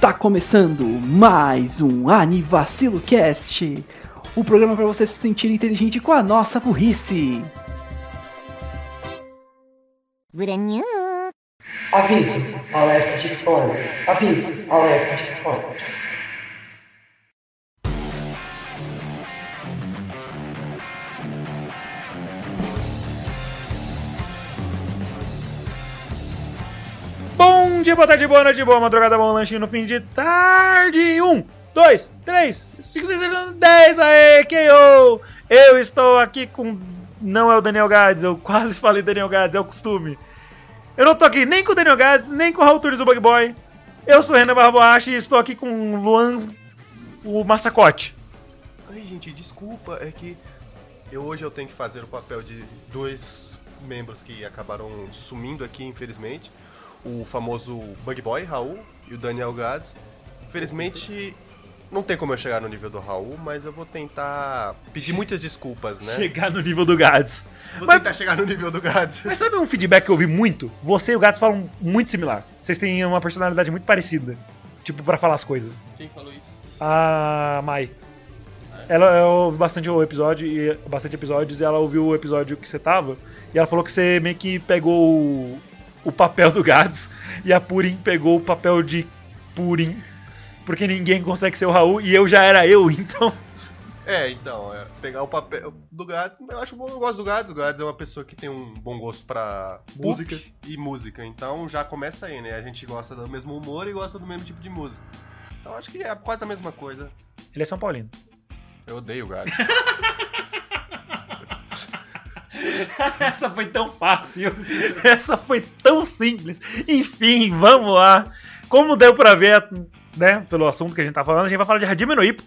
Tá começando mais um Anivacilo Cast, o programa para você se sentir inteligente com a nossa burrice. Aviso, alerta de spoilers. Aviso, alerta de spoilers. Dia, boa tarde, boa noite, boa madrugada, bom lanchinho no fim de tarde. Um, dois, três, cinco, seis, sete, dez, aê, KO! Eu estou aqui com... Não é o Daniel Gades, eu quase falei Daniel Gades, é o costume. Eu não tô aqui nem com o Daniel Gades, nem com o Raul Tunes, o Bug Boy. Eu sou o Renan Barboache e estou aqui com o Luan, o Massacote. Ai, gente, desculpa, é que eu hoje eu tenho que fazer o papel de dois membros que acabaram sumindo aqui, infelizmente. O famoso Bug Boy, Raul, e o Daniel Gads. Infelizmente, não tem como eu chegar no nível do Raul, mas eu vou tentar pedir muitas desculpas, né? Chegar no nível do Gades. Vou Mas- tentar chegar no nível do Gads. Mas sabe um feedback que eu ouvi muito? Você e o Gades falam muito similar. Vocês têm uma personalidade muito parecida. Tipo, pra falar as coisas. Quem falou isso? A Mai. Ela ela ouviu bastante o episódio e bastante episódios e ela ouviu o episódio que você tava e ela falou que você meio que pegou o, papel do Gads e a Purim pegou o papel de Purim. Porque ninguém consegue ser o Raul e eu já era eu, então. É, então, é, pegar o papel do Gads, eu acho bom, eu gosto do Gads. O Gads é uma pessoa que tem um bom gosto pra Música. música e música. Então já começa aí, né? A gente gosta do mesmo humor e gosta do mesmo tipo de música. Então acho que é quase a mesma coisa. Ele é São Paulino. Eu odeio o Gads. Essa foi tão fácil. Essa foi tão simples. Enfim, vamos lá. Como deu pra ver, né, pelo assunto que a gente tá falando, a gente vai falar de Hajime no Ippo,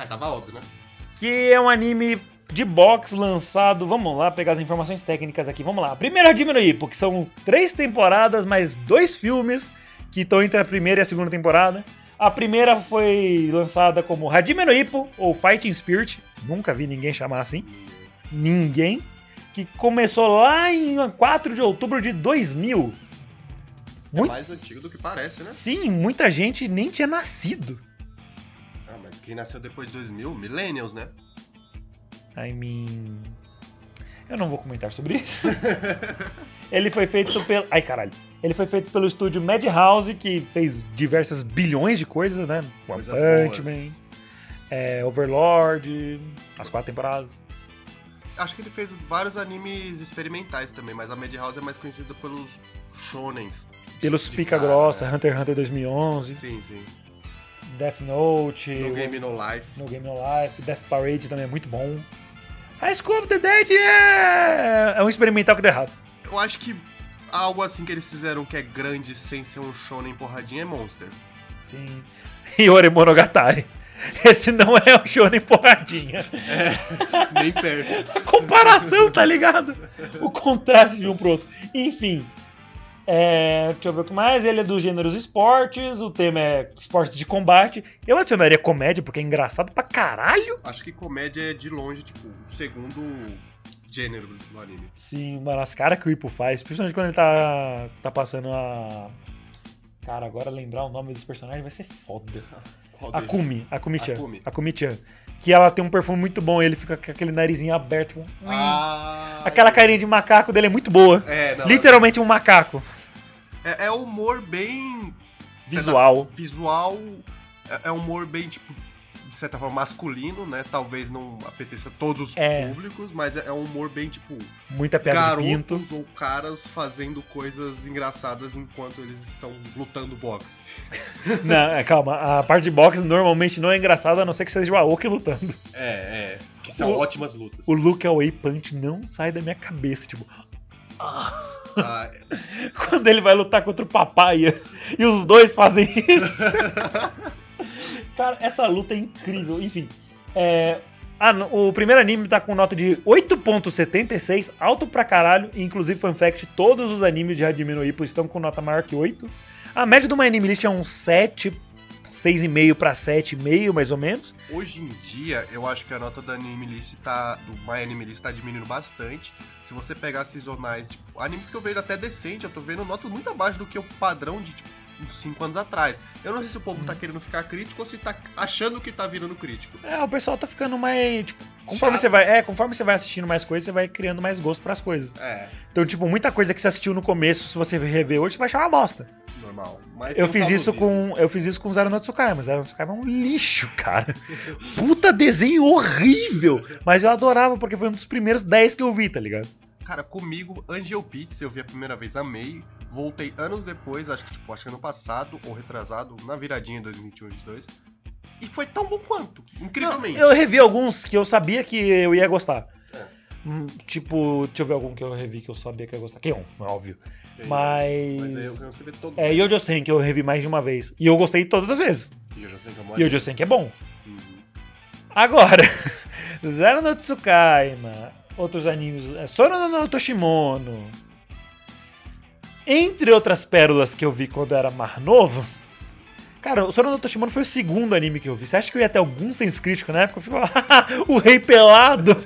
ah, tava óbvio, né? que é um anime de boxe lançado. Vamos lá pegar as informações técnicas aqui. Vamos lá. Primeiro Hajime no Ippo, que são três temporadas mais dois filmes que estão entre a primeira e a segunda temporada. A primeira foi lançada como Hajime no Ippo ou Fighting Spirit. Nunca vi ninguém chamar assim. Ninguém. Que começou lá em 4 de outubro de 2000. É Muito- mais antigo do que parece, né? Sim, muita gente nem tinha nascido. Ah, mas quem nasceu depois de 2000? Millennials, né? I mean. Eu não vou comentar sobre isso. Ele foi feito pelo. Ai caralho. Ele foi feito pelo estúdio Madhouse, que fez diversas bilhões de coisas, né? Coisas Punch. Man, é, Overlord, as quatro temporadas. Acho que ele fez vários animes experimentais também, mas a Madhouse é mais conhecida pelos shonens. Pelos Pica cara, Grossa, né? Hunter x Hunter 2011, Sim, sim. Death Note, No Game No Life. No Game No Life, Death Parade também é muito bom. High School of the Dead é, é um experimental que deu errado. Eu acho que algo assim que eles fizeram que é grande sem ser um shonen porradinha é Monster. Sim. E Ore Monogatari. Esse não é o Shonen porradinha. Nem perto. A comparação, tá ligado? O contraste de um pro outro. Enfim. É, deixa eu ver o que mais. Ele é dos gêneros esportes. O tema é esportes de combate. Eu adicionaria comédia, porque é engraçado pra caralho. Acho que comédia é de longe, tipo, o segundo gênero do anime. Sim, mano, as caras que o Ipo faz, principalmente quando ele tá, tá passando a. Cara, agora lembrar o nome dos personagens vai ser foda. Akumi, Akumi-chan. Akumi. Akumi-chan. Que ela tem um perfume muito bom, ele fica com aquele narizinho aberto. Ah, Aquela carinha de macaco dele é muito boa. É, não. Literalmente um macaco. É, é humor bem. Visual. Visual. É, é humor bem, tipo, de certa forma, masculino, né? Talvez não apeteça todos os É. públicos, mas é, é um humor bem, tipo, Muita piada garotos ou caras fazendo coisas engraçadas enquanto eles estão lutando boxe. Não, é, calma, a parte de boxe normalmente não é engraçada, a não ser que seja o Aoki lutando. É, é. Que são O- ótimas lutas. O Luke Away Punch não sai da minha cabeça, tipo. Ah, Quando ele vai lutar contra o Papaya e os dois fazem isso. Cara, essa luta é incrível. Enfim, é, ah, o primeiro anime tá com nota de 8.76, alto pra caralho. Inclusive, fun fact, todos os animes de Hajime Ippo estão com nota maior que 8. A média do My Anime List é um 7, 6,5 pra 7,5, mais ou menos. Hoje em dia, eu acho que a nota da Anime List tá. Do My Anime List tá diminuindo bastante. Se você pegar seasonais, tipo, animes que eu vejo até decente, eu tô vendo notas muito abaixo do que o padrão de tipo, uns 5 anos atrás. Eu não sei se o povo tá querendo ficar crítico ou se tá achando que tá virando crítico. É, o pessoal tá ficando mais. Tipo, conforme Chato. você vai. É, conforme você vai assistindo mais coisas, você vai criando mais gosto pras coisas. É, Então, tipo, muita coisa que você assistiu no começo, se você rever hoje, você vai achar uma bosta. normal. Mas Eu fiz isso saborzinho. com. Eu fiz isso com Zero no Tsukaima. Zero no Tsukaima é um lixo, cara. Puta desenho horrível! Mas eu adorava porque foi um dos primeiros 10 que eu vi, tá ligado? Cara, comigo, Angel Beats, eu vi a primeira vez, amei. Voltei anos depois, acho que tipo, acho que ano passado ou retrasado, na viradinha em 2021 2022. E foi tão bom quanto, incrivelmente. Eu revi alguns que eu sabia que eu ia gostar. É. Hum, Tipo, deixa eu ver algum que eu revi que eu sabia que eu ia gostar. Keon, óbvio. Tem- Mas. Mas aí eu você vê todo É Yojo Sen que eu revi mais de uma vez. E eu gostei todas as vezes. E eu que é mole. Yojo Sen que é bom. Uhum. Agora, Zero no Tsukaima, outros animes, é, Sora no Toshimono. Entre outras pérolas que eu vi quando eu era mais novo. Cara, o Sora no Toshimono foi o segundo anime que eu vi. Você acha que eu ia ter algum senso crítico na época? Eu fico, o rei pelado!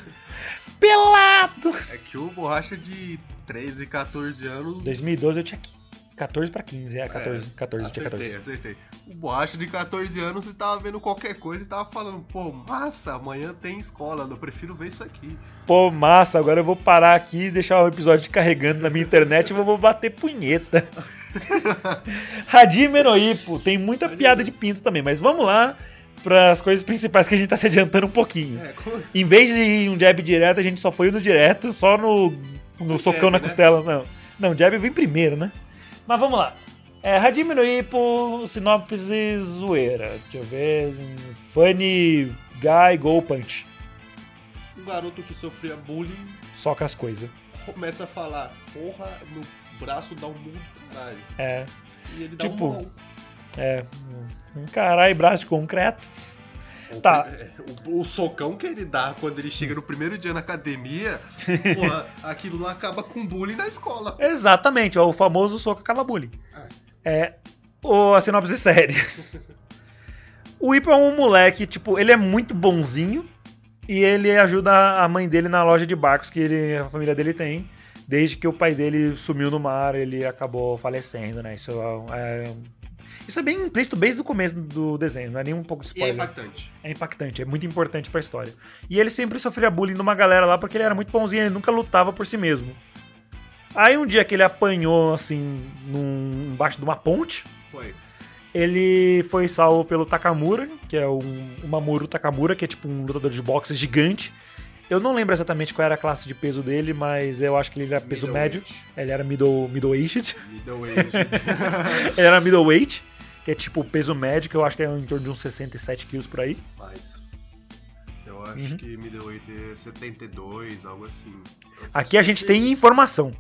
Pelado! É que o borracha de 13, 14 anos. 2012 eu tinha 14 pra 15, é, 14, 14, eu tinha Acertei, 14. acertei. O borracha de 14 anos, ele tava vendo qualquer coisa e tava falando, pô, massa, amanhã tem escola, eu prefiro ver isso aqui. Pô, massa, agora eu vou parar aqui e deixar o episódio carregando na minha internet e vou bater punheta. Hajime no Ippo, tem muita piada de pinto também, mas vamos lá para as coisas principais que a gente tá se adiantando um pouquinho. É, como... Em vez de ir um jab direto, a gente só foi no direto, só no, no socão jab, na né? costela. Não, não, jab vem primeiro, né? Mas vamos lá. É, Hajime no Ippo, sinopse zoeira. Deixa eu ver. Funny Guy Go Punch. Um garoto que sofria bullying Soca as coisas. começa a falar, porra, meu braço dá um mundo caralho. É. E ele dá Tipo, um mão. É, um caralho braço de concreto. Tá. É, O, o socão que ele dá quando ele chega no primeiro dia na academia, porra, aquilo lá acaba com bullying na escola. Exatamente, ó, o famoso soco acaba bullying. É, o, a sinopse séria. O Ipo é um moleque, tipo, ele é muito bonzinho e ele ajuda a mãe dele na loja de barcos que ele, a família dele tem. Desde que o pai dele sumiu no mar, ele acabou falecendo, né? Isso é, isso é bem implícito desde o começo do desenho, não é nem um pouco de E é spoiler. impactante. É impactante, é muito importante pra história. E ele sempre sofria bullying de uma galera lá porque ele era muito bonzinho, ele nunca lutava por si mesmo. Aí um dia que ele apanhou, assim, num, embaixo de uma ponte, Foi. ele foi salvo pelo Takamura, que é um, o Mamoru Takamura, que é tipo um lutador de boxe gigante. Eu não lembro exatamente qual era a classe de peso dele, mas eu acho que ele era peso médio. Middleweight. Ele era middle, middle-aged. Middleweight. ele era middleweight, que é tipo peso médio, que eu acho que é em torno de uns 67 quilos por aí. Mas. Eu acho Uhum. que middleweight é 72, algo assim. Aqui a gente tem informação.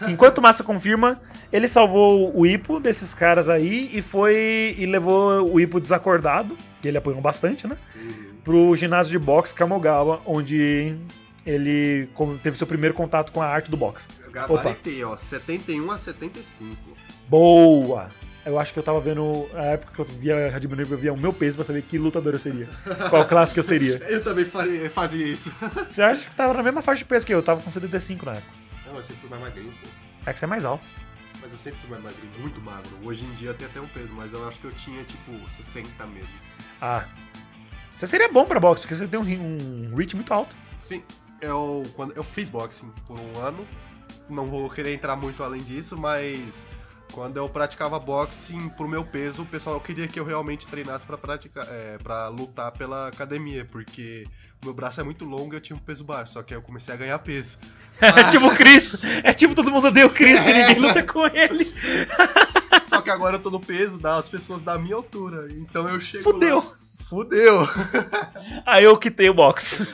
Enquanto Massa confirma, ele salvou o Ipo desses caras aí e foi e levou o Ipo desacordado, que ele apanhou bastante, né? Uhum. Pro ginásio de boxe Kamogawa, onde ele teve seu primeiro contato com a arte do boxe. Eu gabaritei, ó, 71 a 75. Boa! Eu acho que eu tava vendo, na época que eu via Ippo, eu via o meu peso pra saber que lutador eu seria. Qual classe que eu seria. Eu também faria- fazia isso. Você acha que tava na mesma faixa de peso que eu? Eu tava com 75 na época. Não, eu sempre fui mais magrinho, pô. É que você é mais alto. Mas eu sempre fui mais magrinho, muito magro. Hoje em dia tem até um peso, mas eu acho que eu tinha tipo 60 mesmo. Ah. Você seria bom pra boxe, porque você tem um, um reach muito alto. Sim, eu, quando, eu fiz boxing por um ano. Não vou querer entrar muito além disso, mas quando eu praticava boxing pro meu peso, o pessoal queria que eu realmente treinasse pra praticar, é, para lutar pela academia, porque meu braço é muito longo e eu tinha um peso baixo, só que aí eu comecei a ganhar peso. É tipo o Chris. É tipo todo mundo odeia o Chris, que ninguém luta com ele. Só que agora eu tô no peso das pessoas da minha altura, então eu chego Fudeu. lá. Fudeu! Aí eu quitei o boxe.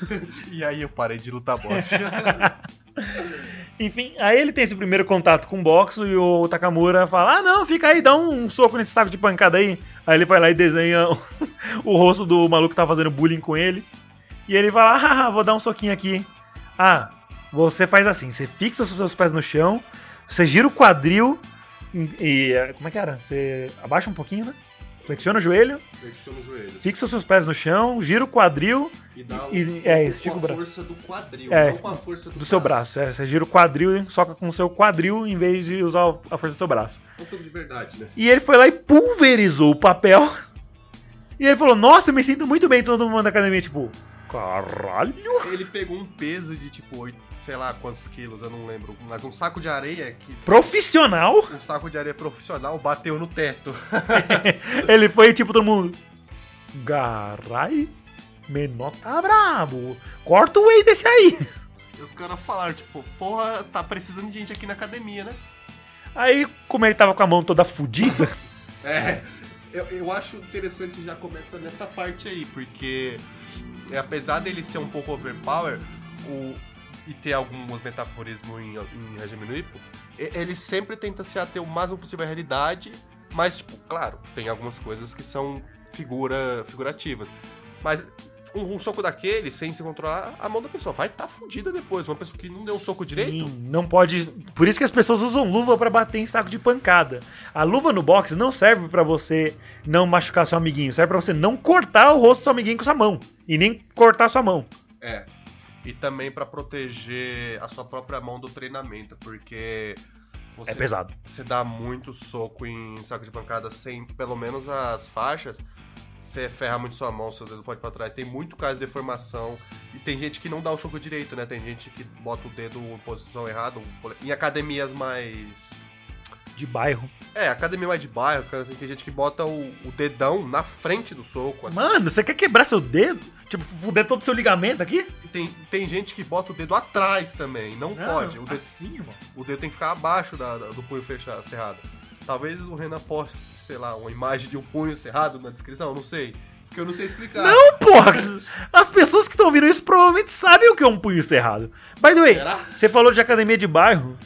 E aí eu parei de lutar boxe. Enfim, aí ele tem esse primeiro contato com o boxe e o Takamura fala: Ah, não, fica aí, dá um soco nesse saco de pancada aí. Aí ele vai lá e desenha o, rosto do maluco que tá fazendo bullying com ele. E ele fala: Ah, vou dar um soquinho aqui. Ah, você faz assim: você fixa os seus pés no chão, você gira o quadril e, como é que era? Você abaixa um pouquinho, né? Flexiona o joelho, Flexiona o joelho. fixa os seus pés no chão, gira o quadril E dá o e- é, estica com a braço. força do quadril, É, não com a força do, do seu braço. É, você gira o quadril e soca com o seu quadril em vez de usar a força do seu braço. Um soco de verdade, né? E ele foi lá e pulverizou o papel. E ele falou: Nossa, eu me sinto muito bem. Todo mundo da academia, tipo, caralho. Ele pegou um peso de tipo, sei lá quantos quilos, eu não lembro, mas um saco de areia que Profissional. um saco de areia profissional bateu no teto. Ele foi tipo todo mundo. Garai, menor tá brabo. Corta o whey desse aí. E os caras falaram, tipo, porra, tá precisando de gente aqui na academia, né? Aí, como ele tava com a mão toda fodida, É, eu, eu acho interessante já começa nessa parte aí, porque é, apesar dele ser um pouco overpower o, e ter alguns metaforismos em, em regime e- ele sempre tenta se ater o máximo possível à realidade, mas, tipo, claro, tem algumas coisas que são figura, figurativas. Mas um, um soco daquele, sem se controlar, a mão da pessoa vai estar tá fundida depois. Uma pessoa que não deu um soco direito, Sim, não pode. Por isso que as pessoas usam luva pra bater em saco de pancada. A luva no boxe não serve pra você não machucar seu amiguinho, serve pra você não cortar o rosto do seu amiguinho com sua mão e nem cortar sua mão. É. E também pra proteger a sua própria mão do treinamento, porque você, É pesado. você dá muito soco em saco de pancada sem pelo menos as faixas, você ferra muito sua mão, seu dedo pode ir pra trás. Tem muito caso de deformação. E tem gente que não dá o soco direito, né? Tem gente que bota o dedo em posição errada. Em academias mais. De bairro. É, academia mais de bairro, assim, tem gente que bota o, o dedão na frente do soco. Assim. Mano, você quer quebrar seu dedo? Tipo, fuder todo o seu ligamento aqui? E tem, tem gente que bota o dedo atrás também. Não, pode. O dedo, Assim, irmão. o dedo tem que ficar abaixo da- da- do punho fechado, cerrado. Talvez o Renan poste, sei lá, uma imagem de um punho cerrado na descrição, não sei. Porque eu não sei explicar. Não, porra! As pessoas que estão ouvindo isso provavelmente sabem o que é um punho cerrado. By the way, Será? você falou de academia de bairro.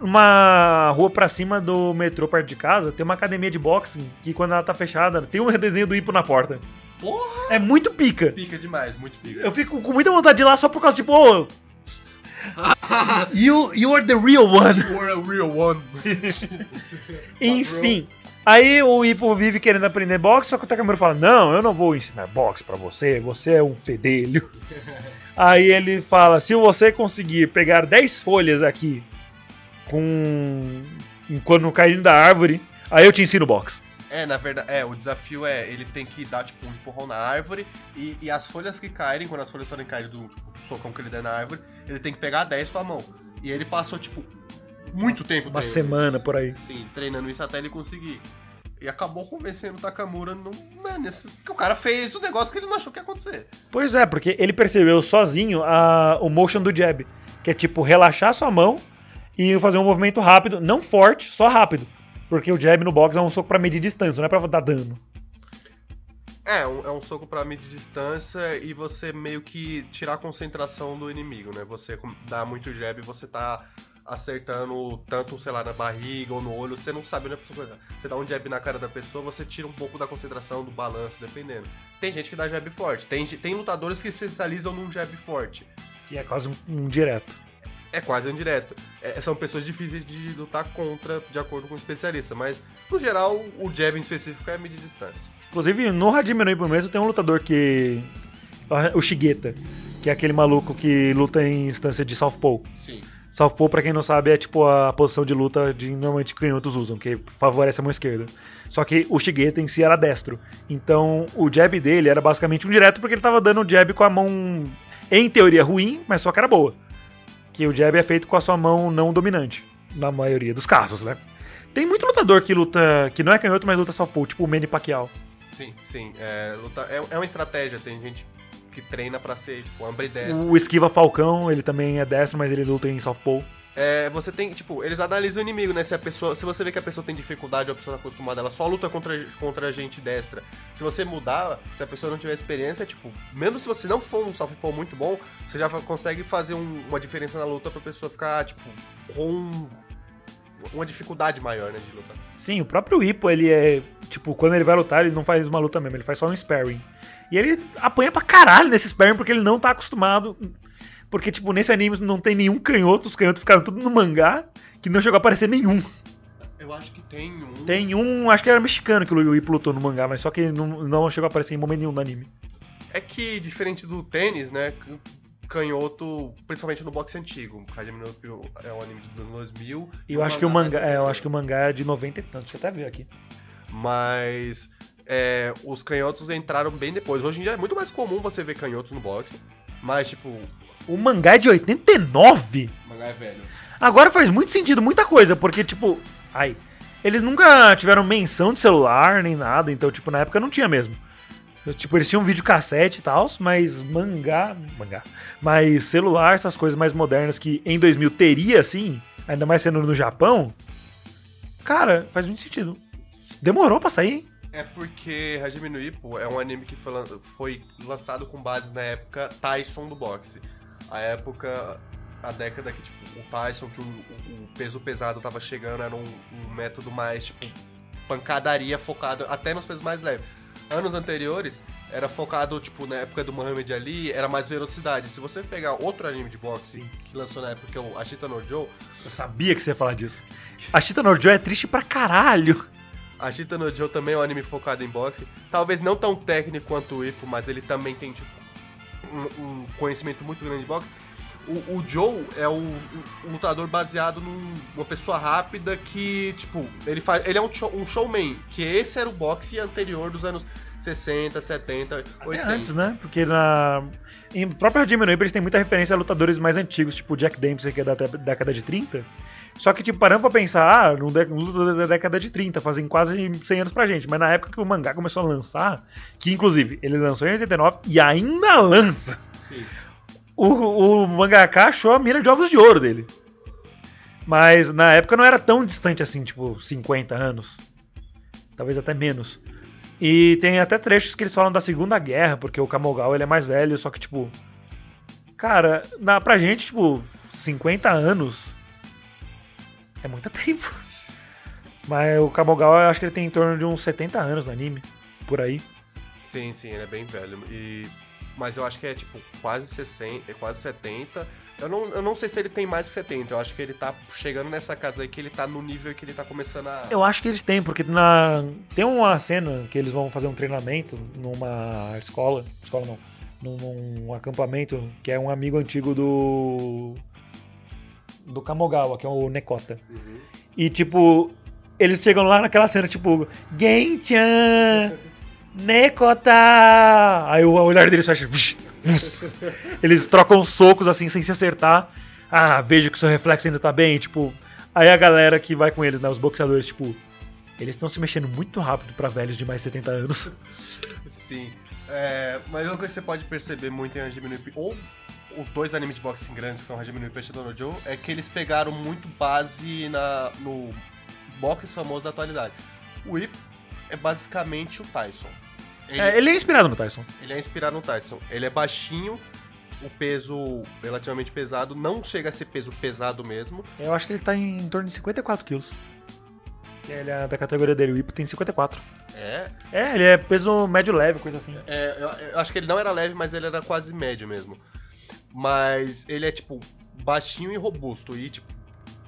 Uma rua pra cima do metrô perto de casa tem uma academia de boxing que quando ela tá fechada tem um redesenho do hipo na porta. Porra! É muito pica. Pica demais, muito pica. Eu fico com muita vontade de ir lá só por causa, tipo, ô. You, you are the real one. You're a real one. Enfim. Aí o Ipo vive querendo aprender boxe, só que o Takamura fala: Não, eu não vou ensinar boxe pra você, você é um fedelho. Aí ele fala: Se você conseguir pegar 10 folhas aqui com. quando caindo da árvore, aí eu te ensino boxe. É, na verdade, é, o desafio é, ele tem que dar, tipo, um empurrão na árvore e, e as folhas que caírem, quando as folhas forem cair do, tipo, do socão que ele der na árvore, ele tem que pegar 10 com a mão. E ele passou, tipo, muito tempo Uma treinando semana por aí. Sim, treinando isso até ele conseguir. E acabou convencendo o Takamura no, né, nesse, que o cara fez o negócio que ele não achou que ia acontecer. Pois é, porque ele percebeu sozinho a, o motion do jab, que é tipo relaxar sua mão e fazer um movimento rápido, não forte, só rápido. Porque o jab no box é um soco pra medir distância, não é pra dar dano. É, um- é um soco pra medir distância e você meio que tirar a concentração do inimigo, né? Você dá muito jab e você tá acertando tanto, sei lá, na barriga ou no olho, você não sabe onde a pessoa vai dar. Você dá um jab na cara da pessoa, você tira um pouco da concentração, do balanço, dependendo. Tem gente que dá jab forte, tem, tem lutadores que especializam num jab forte. Que é quase um, um direto. É quase um direto. É, são pessoas difíceis de lutar contra, de acordo com o especialista, mas no geral, o jab em específico é medir distância. Inclusive, no Hajime no Ippo mesmo tem um lutador que. O Shigeta, que é aquele maluco que luta em instância de Southpaw. Sim. Southpaw, pra quem não sabe, é tipo a posição de luta de normalmente canhotos usam, que favorece a mão esquerda. Só que o Shigeta em si era destro. Então o jab dele era basicamente um direto porque ele tava dando o jab com a mão, em teoria, ruim, mas só que era boa. Que o jab é feito com a sua mão não dominante, na maioria dos casos, né? Tem muito lutador que luta, que não é canhoto, mas luta Southpaw, tipo o Manny Pacquiao. Sim, sim. É, luta- é, é uma estratégia, tem gente que treina pra ser, tipo, ambidestro. O Esquiva Falcão, ele também é destro, mas ele luta em Southpaw. É, você tem, tipo, eles analisam o inimigo, né? Se a pessoa. Se você vê que a pessoa tem dificuldade, a pessoa tá acostumada, ela só luta contra, contra a gente destra. Se você mudar, se a pessoa não tiver experiência, tipo, mesmo se você não for um softball muito bom, você já consegue fazer um- uma diferença na luta pra pessoa ficar, tipo, com uma dificuldade maior, né, de lutar. Sim, o próprio Hippo, ele é. Tipo, quando ele vai lutar, ele não faz uma luta mesmo, ele faz só um sparring. E ele apanha pra caralho nesse sparring porque ele não tá acostumado. Porque, tipo, nesse anime não tem nenhum canhoto, os canhotos ficaram tudo no mangá, que não chegou a aparecer nenhum. Eu acho que tem um. Tem um, acho que era mexicano que o Ip lutou no mangá, mas só que não, não chegou a aparecer em momento nenhum no anime. É que, diferente do tênis, né? Canhoto, principalmente no boxe antigo. É um anime dos anos 2000. E eu acho que o mangá, é, eu acho que o mangá é de 90 e tantos, deixa eu até ver aqui. Mas é, os canhotos entraram bem depois. Hoje em dia é muito mais comum você ver canhotos no boxe. Mas, tipo, O mangá é de 89? o mangá é velho. Agora faz muito sentido, muita coisa, porque, tipo, ai, eles nunca tiveram menção de celular nem nada, então, tipo, na época não tinha mesmo. Tipo, eles tinham videocassete e tal, mas mangá, mangá, mas celular, essas coisas mais modernas que em 2000 teria, assim, ainda mais sendo no Japão, cara, faz muito sentido. Demorou pra sair, hein? É porque Hajime no Ippo é um anime que foi lançado com base na época Tyson do boxe. A época, a década que tipo, o Tyson, que o, o- o peso pesado tava chegando, era um, um método mais tipo pancadaria focado até nos pesos mais leves. Anos anteriores era focado tipo na época do Muhammad Ali, era mais velocidade. Se você pegar outro anime de boxe que lançou na época, que é o Ashita no Joe, Eu sabia que você ia falar disso. A Chita Norjo é triste pra caralho. A Shita no Joe também é um anime focado em boxe. Talvez não tão técnico quanto o Ippo, mas ele também tem tipo, um, um conhecimento muito grande de boxe. O, o Joe é um, um lutador baseado num- numa pessoa rápida que, tipo, ele faz. Ele é um, show- um showman, que esse era o boxe anterior dos anos 60, 70, 80. É antes, né? Porque na. Em próprio Ippo, eles têm muita referência a lutadores mais antigos, tipo Jack Dempsey, que é da década de 30. Só que, tipo, parando pra pensar, ah, no, da década de 30, fazem quase 100 anos pra gente. Mas na época que o mangá começou a lançar, que inclusive ele lançou em 89 e ainda lança, Sim. o, o mangaka achou a mira de ovos de ouro dele. Mas na época não era tão distante assim, tipo, 50 anos. Talvez até menos. E tem até trechos que eles falam da Segunda Guerra, porque o Kamogal ele é mais velho, só que, tipo. Cara, na, pra gente, tipo, 50 anos. É muito tempo. Mas o Kamogal eu acho que ele tem em torno de uns 70 anos no anime. Por aí. Sim, sim, ele é bem velho. E... Mas eu acho que é tipo quase 60, é quase 70. Eu não, eu não sei se ele tem mais de 70. Eu acho que ele tá chegando nessa casa aí que ele tá no nível que ele tá começando a. Eu acho que eles têm, porque na tem uma cena que eles vão fazer um treinamento numa escola, escola não, num, num acampamento que é um amigo antigo do do Kamogawa, que é o Nekota. Uhum. E tipo, eles chegam lá naquela cena tipo, Genchan, Nekota. Aí o olhar deles fecha. Eles trocam socos assim sem se acertar. Ah, vejo que seu reflexo ainda tá bem, tipo, Aí a galera que vai com eles, né, os boxeadores, tipo, eles estão se mexendo muito rápido pra velhos de mais de 70 anos. Sim. É, mas uma coisa que você pode perceber muito em Hajime no Ippo, ou os dois animes de boxing grandes, que são Hajime no Ippo e no Joe, é que eles pegaram muito base na, no boxe famoso da atualidade. O Ippo é basicamente o Tyson. Ele, É, ele é inspirado no Tyson. ele é inspirado no Tyson. Ele é baixinho, o peso relativamente pesado, não chega a ser peso pesado mesmo. Eu acho que ele tá em, em torno de 54 quilos. Ele é da categoria dele, o Ipo tem 54. É, É, ele é peso médio leve, coisa assim. É, eu, eu acho que ele não era leve, mas ele era quase médio mesmo. Mas ele é, tipo, baixinho e robusto. E, tipo,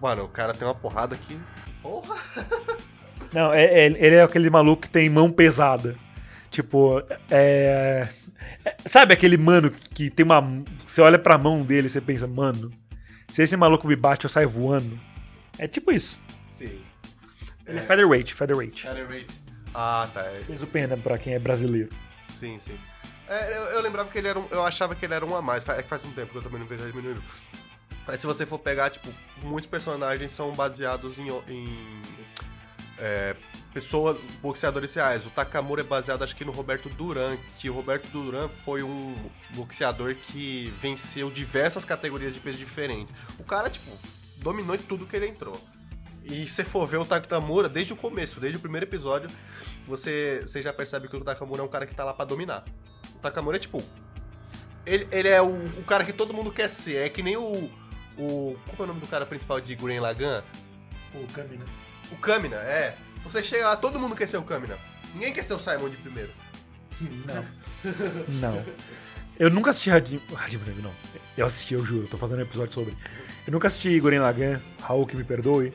mano, o cara tem uma porrada aqui. Porra! Não, é, é- ele é aquele maluco que tem mão pesada. Tipo, é, é- Sabe aquele mano que tem uma. Você olha pra mão dele e você pensa, mano, se esse maluco me bate, eu saio voando. É tipo isso. Sim. Ele é, featherweight, featherweight. Ah, tá. é, Peso pena pra quem é brasileiro. Sim, sim. É, eu, eu lembrava que ele era um. Eu achava que ele era um a mais. É que faz um tempo que eu também não vejo diminuindo. Mas se você for pegar, tipo, muitos personagens são baseados em. em é, pessoas, boxeadores reais. O Takamura é baseado, acho que no Roberto Duran, que o Roberto Duran foi um boxeador que venceu diversas categorias de peso diferentes. O cara, tipo, dominou de tudo que ele entrou. E se for ver o Takamura, desde o começo, desde o primeiro episódio, você, você já percebe que o Takamura é um cara que tá lá pra dominar. O Takamura é tipo. Ele, ele é o, o cara que todo mundo quer ser. É que nem o. o qual é o nome do cara principal de Gurren Lagann? O Kamina. O Kamina, é. Você chega lá, todo mundo quer ser o Kamina. Ninguém quer ser o Simon de primeiro. Não. Não. Eu nunca assisti Hajime não. Eu assisti, eu juro, tô fazendo um episódio sobre. Eu nunca assisti Guren Lagann, Raul que me perdoe.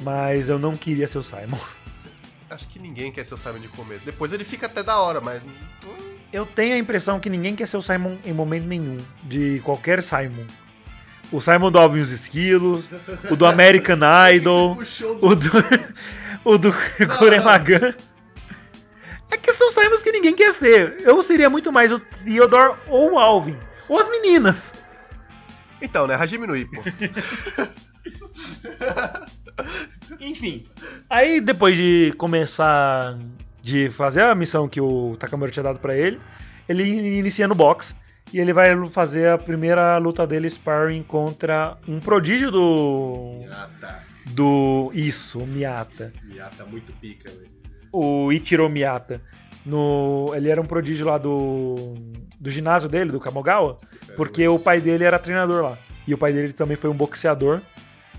Mas eu não queria ser o Simon. Acho que ninguém quer ser o Simon de começo. Depois ele fica até da hora, mas. hum, Eu tenho a impressão que ninguém quer ser o Simon em momento nenhum, de qualquer Simon. O Simon do Alvin os Esquilos, o do American Idol, do... o do, o do. É que são Simons que ninguém quer ser. Eu seria muito mais o Theodore ou o Alvin. Ou as meninas. Então, né? Hajime no Ippo. Enfim. Aí depois de começar de fazer a missão que o Takamura tinha dado pra ele, ele inicia no box e ele vai fazer a primeira luta dele sparring contra um prodígio do Miata. do isso, o Miata, Miata muito pica, velho. o Ichiro Miata. No, ele era um prodígio lá do do ginásio dele, do Kamogawa, porque o pai dele era treinador lá. E o pai dele também foi um boxeador.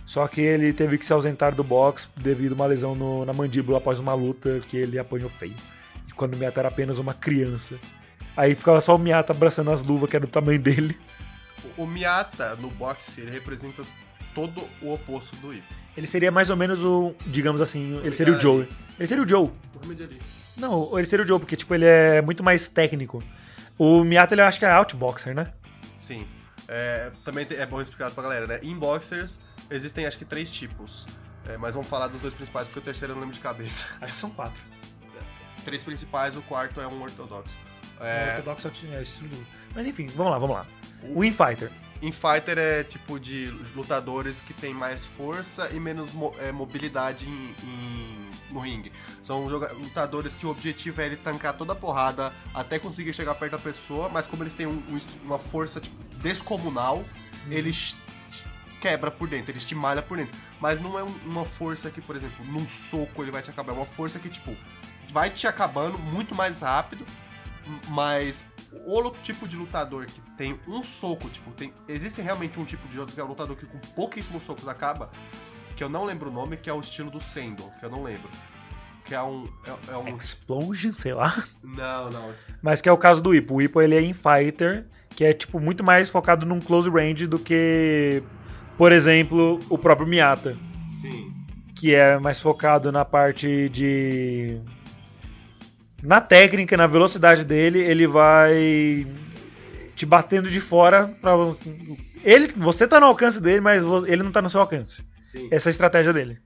Só que ele teve que se ausentar do boxe devido a uma lesão no- na mandíbula após uma luta que ele apanhou feio. Quando o Miata era apenas uma criança. Aí ficava só o Miata abraçando as luvas, que era do tamanho dele. O, Miata no boxe ele representa todo o oposto do Ippo. Ele seria mais ou menos o, digamos assim, ele seria o Joe. Ele seria o Joe. O Muhammad Ali. Não, ele seria o Joe, porque tipo, ele é muito mais técnico. O Miata, ele acho que é outboxer, né? Sim. É, também é bom explicar pra galera, né? Em boxers existem acho que três tipos. É, mas vamos falar dos dois principais porque o terceiro eu não lembro de cabeça. Acho que são quatro. Três principais, o quarto é um ortodoxo. O É, ortodoxo é estilo. Mas enfim, vamos lá, vamos lá. O Infighter. em fighter é tipo de lutadores que tem mais força e menos mo- é, mobilidade em- em- no ringue. São lutadores que o objetivo é ele tancar toda a porrada até conseguir chegar perto da pessoa, mas como eles têm um- um- uma força tipo, descomunal, eles quebra por dentro, eles te malha por dentro. Mas não é um- uma força que, por exemplo, num soco ele vai te acabar. É uma força que, tipo, vai te acabando muito mais rápido. Mas o tipo de lutador que tem um soco, tipo, tem. Existe realmente um tipo de é um lutador que com pouquíssimos socos acaba. Que eu não lembro o nome, que é o estilo do Sendo, que eu não lembro. Que é um. É, é um. Explosion, sei lá. Não, não. Mas que é o caso do Ipo. O Ipo ele é Infighter, que é tipo muito mais focado num close range do que, por exemplo, o próprio Miata, Sim. que é mais focado na parte de na técnica, na velocidade dele, ele vai te batendo de fora para ele, você tá no alcance dele, mas ele não tá no seu alcance. Sim. Essa é a estratégia dele.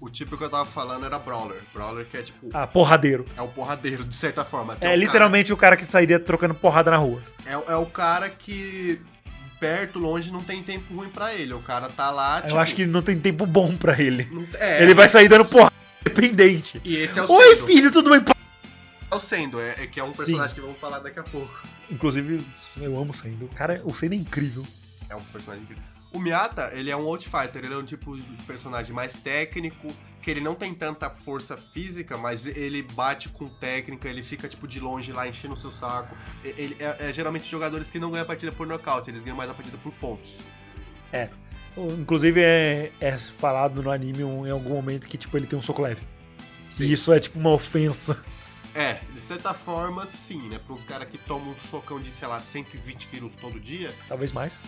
O tipo que eu tava falando era Brawler. Brawler que é tipo. Ah, porradeiro. É o porradeiro, de certa forma. que É o literalmente o cara que sairia trocando porrada na rua. cara- é, é o cara que. Perto, longe, não tem tempo ruim pra ele. O cara tá lá. Eu acho que não tem tempo bom pra ele. é, Ele vai sair dando porrada independente. E esse é o Oi, Sendo. filho, tudo bem? É o Sendo, é, é que é um Sim. personagem que vamos falar daqui a pouco. Inclusive, eu amo o Sendo. O cara, o Sendo é incrível. É um personagem incrível. O Miata, ele é um Outfighter, ele é um tipo de personagem mais técnico, que ele não tem tanta força física, mas ele bate com técnica, ele fica tipo de longe lá enchendo o seu saco. Ele é, é geralmente jogadores que não ganham a partida por nocaute, eles ganham mais a partida por pontos. Inclusive, é, é falado no anime em algum momento que, tipo, ele tem um soco leve. E isso é, tipo, uma ofensa. É, de certa forma, sim, né? Para uns caras que tomam um socão de, sei lá, 120 quilos todo dia, Talvez mais.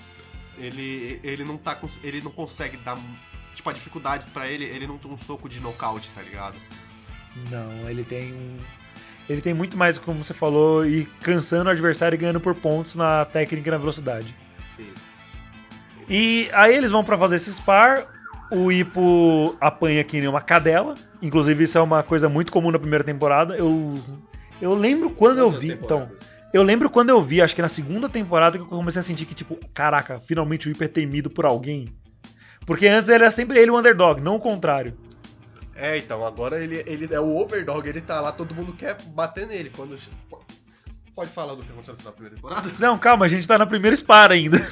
ele, ele não tá ele não consegue dar tipo a dificuldade pra ele ele não tem um soco de nocaute tá ligado Não, ele tem um... Ele tem muito mais, como você falou, e cansando o adversário e ganhando por pontos na técnica e na velocidade. sim E aí eles vão pra fazer esse spar. O Ipo apanha que nem uma cadela. Inclusive, isso é uma coisa muito comum na primeira temporada. Eu, eu lembro quando eu vi. Então, eu lembro quando eu vi, acho que na segunda temporada, que eu comecei a sentir que, tipo, caraca, finalmente o Ipo é temido por alguém. Porque antes era sempre ele o underdog, não o contrário. é então agora ele, ele é o overdog ele tá lá todo mundo quer bater nele quando pode falar do que aconteceu na primeira temporada Não, calma, a gente tá na primeira spar ainda.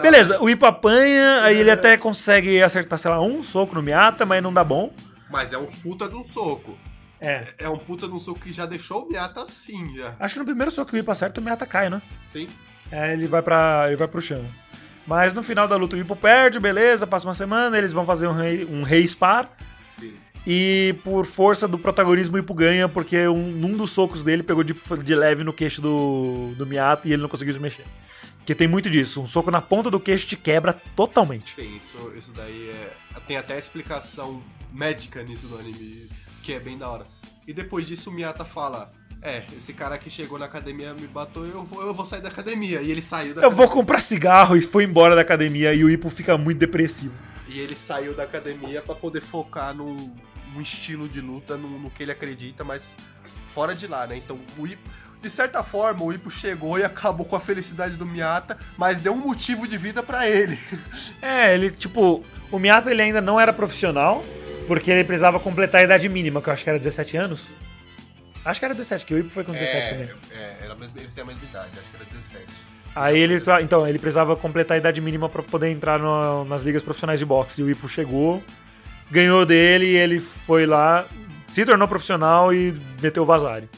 Beleza, o Ipo apanha, aí ele até consegue acertar, sei lá, um soco no Miata, mas não dá bom. mas é um puta de um soco É. é um puta de um soco que já deixou o Miata assim já Acho que no primeiro soco que o Ipo acerta, o Miata cai, né? sim É, ele vai para ele vai pro chão. Mas no final da luta o Ipo perde, beleza, passa uma semana, eles vão fazer um rei, um rei spar. sim E por força do protagonismo o Ipo ganha, porque um, num dos socos dele pegou de, de leve no queixo do, do Miata e ele não conseguiu se mexer. Que tem muito disso. Um soco na ponta do queixo te quebra totalmente. Sim, isso, isso daí é. Tem até explicação médica nisso do anime, que é bem da hora. E depois disso o Miyata fala. É, esse cara que chegou na academia me bateu, eu vou, eu vou sair da academia. E ele saiu da Eu vou academia. comprar cigarro e foi embora da academia e o Ipo fica muito depressivo. E ele saiu da academia pra poder focar num, num estilo de luta, no, no que ele acredita, mas fora de lá, né? Então o Ipo, de certa forma, o Ipo chegou e acabou com a felicidade do Miyata, mas deu um motivo de vida pra ele. É, ele, tipo, o Miyato ele ainda não era profissional, porque ele precisava completar a idade mínima, que eu acho que era 17 anos. Acho que era 17, que o Ipo foi com 17 também. é, era a mesma, eles têm a mesma idade, acho que era 17. Aí ele, tá- então, ele precisava completar a idade mínima pra poder entrar no- nas ligas profissionais de boxe. E o Ipo chegou, ganhou dele, e ele foi lá, se tornou profissional e meteu o Vazari.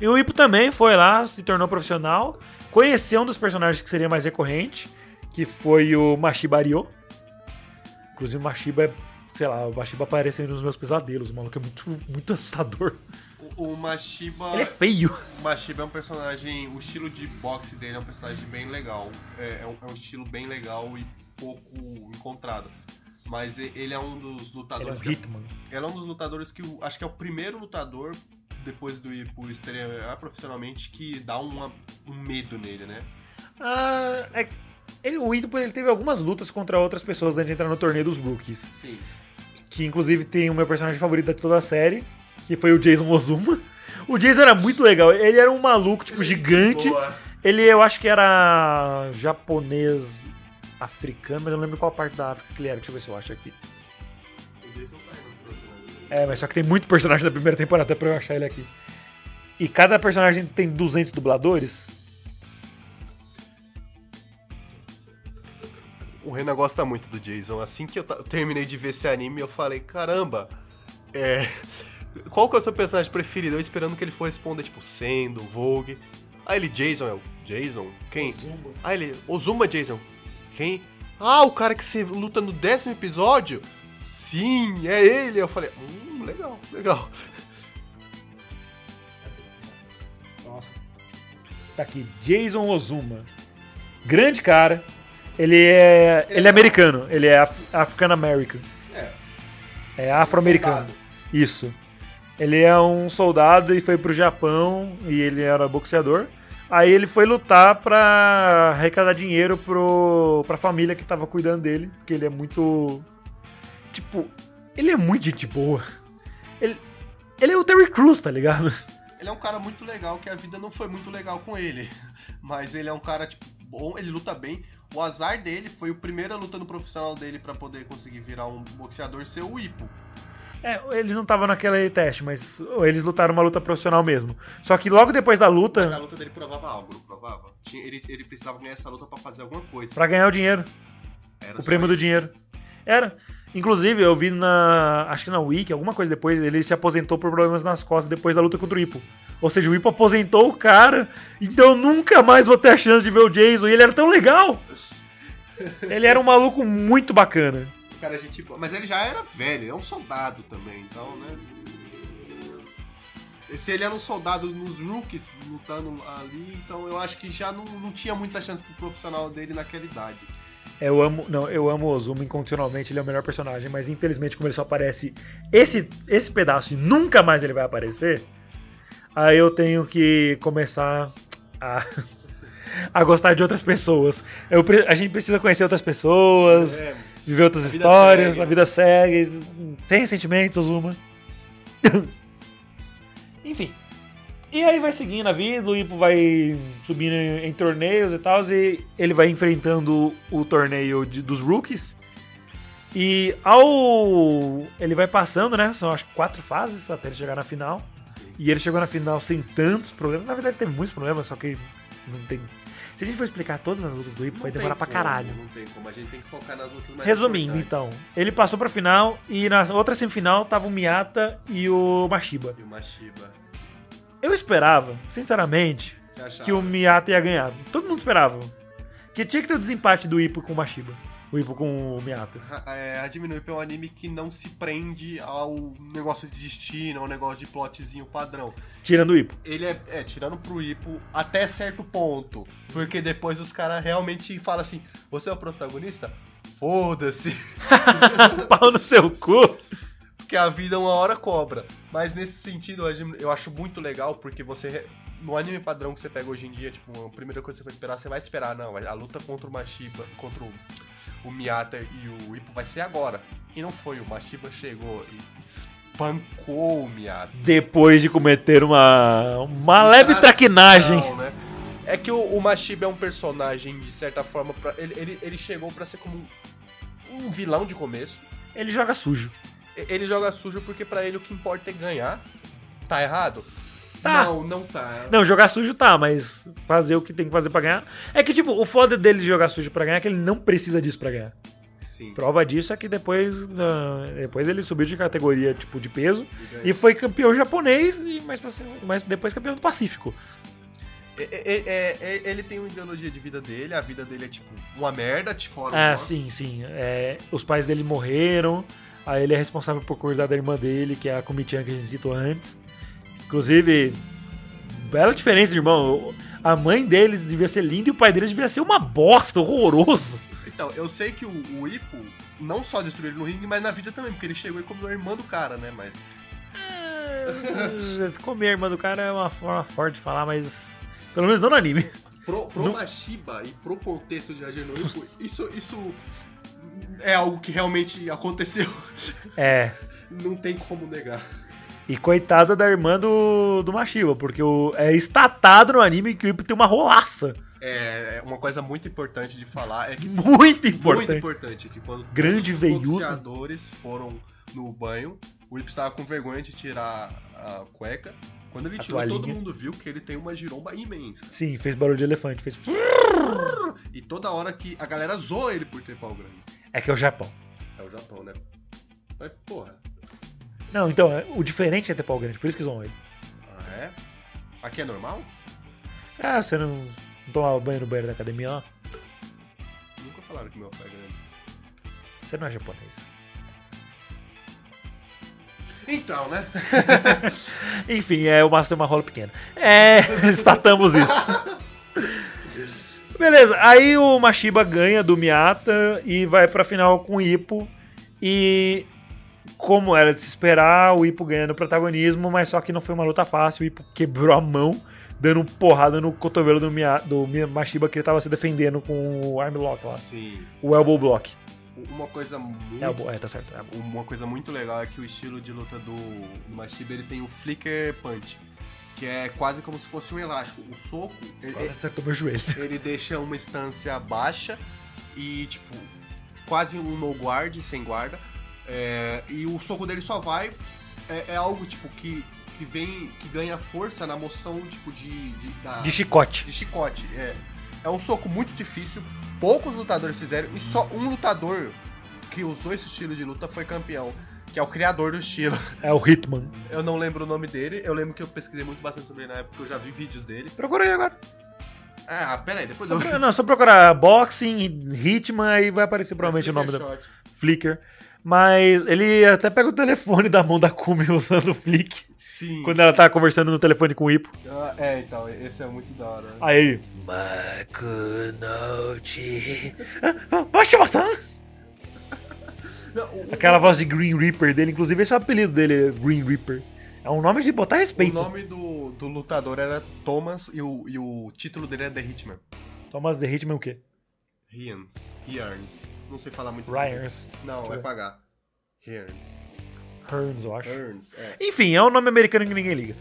E o Ipo também foi lá, se tornou profissional, conheceu um dos personagens que seria mais recorrente, que foi o Mashiba Ryo. Inclusive o Mashiba é, sei lá, o Mashiba aparece nos meus pesadelos, o maluco é muito, muito assustador. O, o Mashiba. Ele é feio. O Mashiba é um personagem. O estilo de boxe dele é um personagem bem legal. É, é um, é um estilo bem legal e pouco encontrado. Mas ele é um dos Ele é um lutadores. que- ele é um dos lutadores que acho que é o primeiro lutador, depois do ir por estrear profissionalmente, que dá uma- um medo nele, né? Ah, é, ele, o Ipo ele teve algumas lutas contra outras pessoas antes de entrar no torneio dos Rookies. Sim. Que inclusive tem o meu personagem favorito de toda a série, que foi o Jason Ozuma. O Jason era muito legal, ele era um maluco, tipo, gigante. Boa. Ele eu acho que era japonês africano, mas eu não lembro qual parte da África que ele era. Deixa eu ver se eu acho aqui. O Jason tá. É, mas só que tem muito personagem da primeira temporada pra eu achar ele aqui. E cada personagem tem 200 dubladores. O Renan gosta muito do Jason. Assim que eu terminei de ver esse anime, eu falei, caramba, é. Qual que é o seu personagem preferido? Eu esperando que ele for responder, tipo, Sendo, Vogue. Aí ele, Jason, é o Jason? Quem? Aí ele, Ozuma Jason. Quem? Ah, o cara que você luta no décimo episódio? Sim, é ele. Eu falei, hum, legal, legal. Tá aqui, Jason Ozuma. Grande cara. Ele é. Ele é americano. Ele é af African American. É. É afro-americano. Isso. Ele é um soldado e foi pro Japão e ele era boxeador. Aí ele foi lutar pra arrecadar dinheiro pro, pra família que tava cuidando dele. Porque ele é muito. Tipo, ele é muito gente boa. Ele, ele é o Terry Crews, tá ligado? Ele é um cara muito legal, que a vida não foi muito legal com ele. Mas ele é um cara, tipo, bom, ele luta bem. O azar dele foi o primeira luta no profissional dele pra poder conseguir virar um boxeador ser o Ipo. É, eles não estavam naquele teste, mas eles lutaram uma luta profissional mesmo. Só que logo depois da Mas a luta, luta dele provava algo, não provava? Tinha- ele, ele precisava ganhar essa luta pra fazer alguma coisa. pra ganhar o dinheiro, Era o prêmio do dinheiro. Era. Inclusive, eu vi na. Acho que na Wiki, alguma coisa depois, ele se aposentou por problemas nas costas depois da luta contra o Ipo. Ou seja, o Ipo aposentou o cara, então eu nunca mais vou ter a chance de ver o Jason. E ele era tão legal! Ele era um maluco muito bacana. Cara, é gente boa. Mas ele já era velho, ele é um soldado também, então, né? Se ele era um soldado nos rookies lutando ali, então eu acho que já não, não tinha muita chance pro profissional dele naquela idade. Eu amo, não, eu amo o Ozuma incondicionalmente, ele é o melhor personagem, mas infelizmente como ele só aparece esse esse pedaço e nunca mais ele vai aparecer, aí eu tenho que começar a a gostar de outras pessoas. Eu, a gente precisa conhecer outras pessoas, É, viver outras a histórias, segue, a né? vida segue, sem ressentimentos, Ozuma. Enfim. E aí vai seguindo a vida, o Ipo vai subindo em, em torneios e tal, e ele vai enfrentando o torneio de- dos rookies. E ao. Ele vai passando, né? São acho que quatro fases até ele chegar na final. E ele chegou na final sem tantos problemas. Na verdade, teve muitos problemas, só que não tem. Se a gente for explicar todas as lutas do Ipo, vai demorar pra como, caralho. Não tem como, a gente tem que focar nas lutas mais Resumindo, então, ele passou pra final e na outra semifinal tava o Miyata e o Mashiba. E o Mashiba. Eu esperava, sinceramente, que o Miyata ia ganhar. Todo mundo esperava. Que tinha que ter o desempate do Ipo com o Mashiba. O Ippo com o Miata. É, no Ippo é um anime que não se prende ao negócio de destino, ao negócio de plotzinho padrão. Tirando o Ippo. Ele é, é tirando pro Ippo até certo ponto. Porque depois os caras realmente falam assim: você é o protagonista? Foda-se. Pau no seu cu. Porque a vida uma hora cobra. Mas nesse sentido, eu acho muito legal porque você. No anime padrão que você pega hoje em dia, tipo, a primeira coisa que você vai esperar, você vai esperar, não, a luta contra o Mashiba, contra o, o Miata e o Ippo vai ser agora. E não foi, o Mashiba chegou e espancou o Miata. Depois de cometer uma, uma leve Ação, traquinagem. né? É que o, o Mashiba é um personagem, de certa forma, pra, ele, ele, ele chegou pra ser como um, um vilão de começo. Ele joga sujo. Ele joga sujo porque pra ele o que importa é ganhar. Tá errado? Tá. Não, não tá. Não, jogar sujo tá, mas fazer o que tem que fazer pra ganhar. É que, tipo, o foda dele de jogar sujo pra ganhar é que ele não precisa disso pra ganhar. Sim. Prova disso é que depois, depois ele subiu de categoria, tipo, de peso. ganha. E foi campeão japonês, e mais, depois campeão do Pacífico. É- é- é- ele tem uma ideologia de vida dele, a vida dele é tipo uma merda, te fora. Ah, sim, sim. É, os pais dele morreram. Aí ele é responsável por cuidar da irmã dele, que é a Kumichan que a gente citou antes. Inclusive, bela diferença irmão. A mãe deles devia ser linda e o pai deles devia ser uma bosta, horroroso. Então, eu sei que o, o Ippo não só destruiu ele no ringue, mas na vida também, porque ele chegou e comeu a irmã do cara, né? Mas. É, Comer a irmã do cara é uma forma forte de falar, mas. Pelo menos não no anime. Pro, pro Não- Mashiba e pro contexto de Hajime no Ippo, isso, isso é algo que realmente aconteceu. É. Não tem como negar. E coitada da irmã do, do Mashiba, porque o, é estatado no anime que o Ippo tem uma rolaça. É, uma coisa muito importante de falar é que Muito importante. muito importante que quando Grande os boxeadores foram no banho, o Ippo estava com vergonha de tirar a cueca. Quando ele tirou, todo mundo viu que ele tem uma giromba imensa. Sim, fez barulho de elefante. Fez... E toda hora que a galera zoa ele por ter pau grande. É que é o Japão. É o Japão, né? Mas, porra. Não, então, é- o diferente é ter pau grande, por isso que zoam ele. Ah, é? Aqui é normal? Ah, você não, não toma banho no banheiro da academia, ó. Nunca falaram que meu pau é grande. Você não é japonês. Então, né? Enfim, é, o Márcio tem uma rola pequena. É, estatamos isso. Beleza, aí o Mashiba ganha do Miata e vai pra final com o Ippo. E como era de se esperar, o Ippo ganhando protagonismo, mas só que não foi uma luta fácil. O Ippo quebrou a mão, dando porrada no cotovelo do, Mia, do Mi- Mashiba que ele tava se defendendo com o arm lock lá. Sim. O elbow block. Uma coisa muito. Elbow, é, tá certo. elbow. Uma coisa muito legal é que o estilo de luta do, do Mashiba ele tem o flicker punch, que é quase como se fosse um elástico. O soco, ele, Quase acertou meu joelho. ele deixa uma instância baixa e tipo quase um no guard, sem guarda. É, e o soco dele só vai é, é algo tipo que que vem que ganha força na moção tipo de de, da- De chicote. de chicote. É, é um soco muito difícil. Poucos lutadores fizeram e só um lutador que usou esse estilo de luta foi campeão, que é o criador do estilo. É o Hitman. Eu não lembro o nome dele. Eu lembro que eu pesquisei muito bastante sobre ele na época, eu já vi vídeos dele. Procura aí agora. Ah, pera aí, depois Só, eu não, só procurar boxing, Hitman, aí vai aparecer provavelmente o nome do. Flicker. Mas ele até pega o telefone da mão da Kumi usando o Flick. Sim. Quando ela tá conversando no telefone com o Ippo. Ah, é, então, esse é muito da hora. Aí. Vai chamar Não, o- Aquela voz de Green Reaper dele, inclusive esse é o apelido dele, Green Reaper. É um nome de botar O respeito. nome do, do lutador era Thomas e o, e o título dele era The Hitman. Thomas The Hitman o quê? Ryans. Ryans. Não sei falar muito. Ryans. Não, vai pagar. Ryans. Hearns, eu acho. Hearns, é. Enfim, é um nome americano que ninguém liga.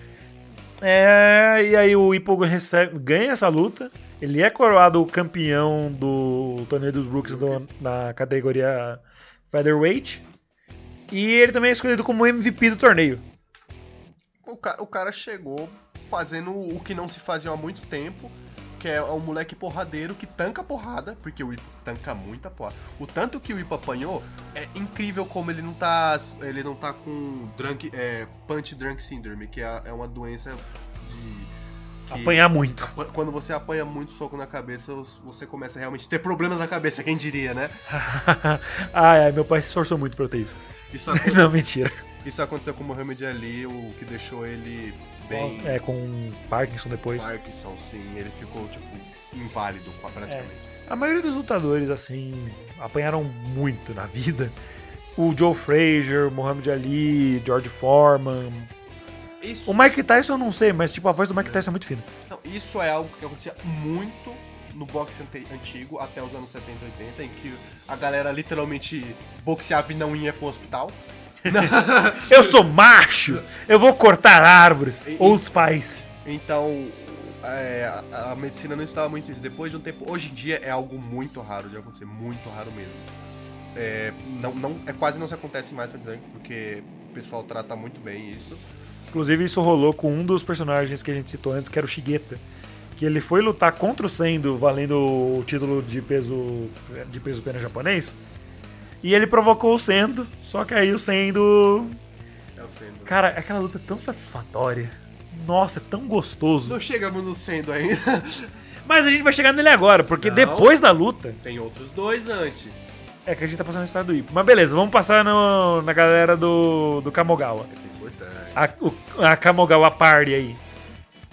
É, e aí o Ippo recebe, ganha essa luta. Ele é coroado campeão do torneio dos Brooks do- na categoria Featherweight. E ele também é escolhido como MVP do torneio. O, o cara chegou fazendo o que não se fazia há muito tempo, que é um moleque porradeiro que tanca porrada, porque o Ipo tanca muita porrada. O tanto que o Ipo apanhou é incrível como ele não tá, ele não tá com drunk, é, punch drunk syndrome, que é, é uma doença de Apanhar muito. quando você apanha muito soco na cabeça, você começa a realmente ter problemas na cabeça, quem diria, né? ai, ai, meu pai se esforçou muito pra eu ter isso. Isso, Não, mentira. Isso aconteceu com o Muhammad Ali, o que deixou ele bem É, com Parkinson depois. Parkinson, sim, ele ficou tipo inválido praticamente. A maioria dos lutadores, assim, apanharam muito na vida. O Joe Frazier, Muhammad Ali, George Foreman. Isso, O Mike Tyson eu não sei, mas tipo, a voz do Mike Tyson é muito fina. não, isso é algo que acontecia muito no boxe antigo, até os anos 70 e 80, em que a galera literalmente boxeava e não ia pro hospital. Eu sou macho! Eu vou cortar árvores! E- Old Spice. Então, é, a, a medicina não estava muito isso. Depois de um tempo, hoje em dia é algo muito raro de acontecer, muito raro mesmo. É, não, não, é quase não se acontece mais pra dizer, porque o pessoal trata muito bem isso. Inclusive, isso rolou com um dos personagens que a gente citou antes, que era o Shigeta. Que ele foi lutar contra o Sendo, valendo o título de peso, de peso pena japonês. E ele provocou o Sendo, só que aí o Sendo. É o sendo. Cara, aquela luta é tão satisfatória. Nossa, é tão gostoso. Não chegamos no sendo ainda. Mas a gente vai chegar nele agora, porque Não. depois da luta. Tem outros dois antes. É que a gente tá passando a história do Ipo. Mas beleza, vamos passar no- na galera do, do Kamogawa. É importante. A, o- a Kamogawa Party aí.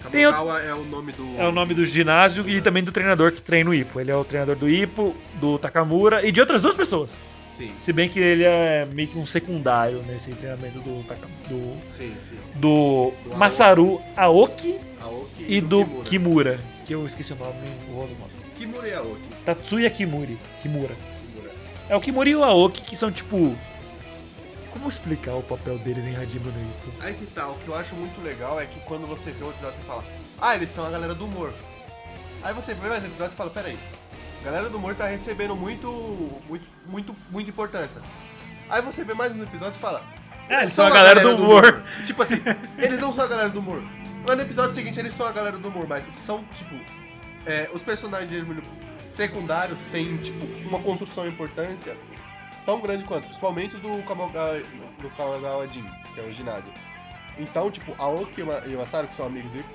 Outro- Kamogawa é o nome do. É o nome do ginásio e também do treinador que treina o Ipo. Ele é o treinador do Ipo, do Takamura e de outras duas pessoas. Sim, Se bem que ele é meio que um secundário nesse treinamento do, do, sim, sim. do Do Masaru Aoki Aoki e do Kimura. Kimura. Que eu esqueci o nome, o nome. Kimura e Aoki. Tatsuya Kimuri. Kimura. Kimura. É o Kimura e o Aoki que são tipo. Como explicar o papel deles em Hajime no Ippo? Aí que tá, o que eu acho muito legal é que quando você vê o episódio você fala, ah, eles são a galera do humor. Aí você vê mais o episódio e fala, peraí, a galera do humor tá recebendo muito, muito, muito, muita importância. Aí você vê mais um episódio e fala, É, eles são a galera do humor. Tipo assim, eles não são a galera do humor. Mas no episódio seguinte eles são a galera do humor, mas são, tipo, é, os personagens secundários têm, tipo, uma construção e importância tão grande quanto, principalmente os do do Kawagawa Jin, que é o ginásio. Então, tipo, a Oki e o Ma- o Masaru, que são amigos do Ippo,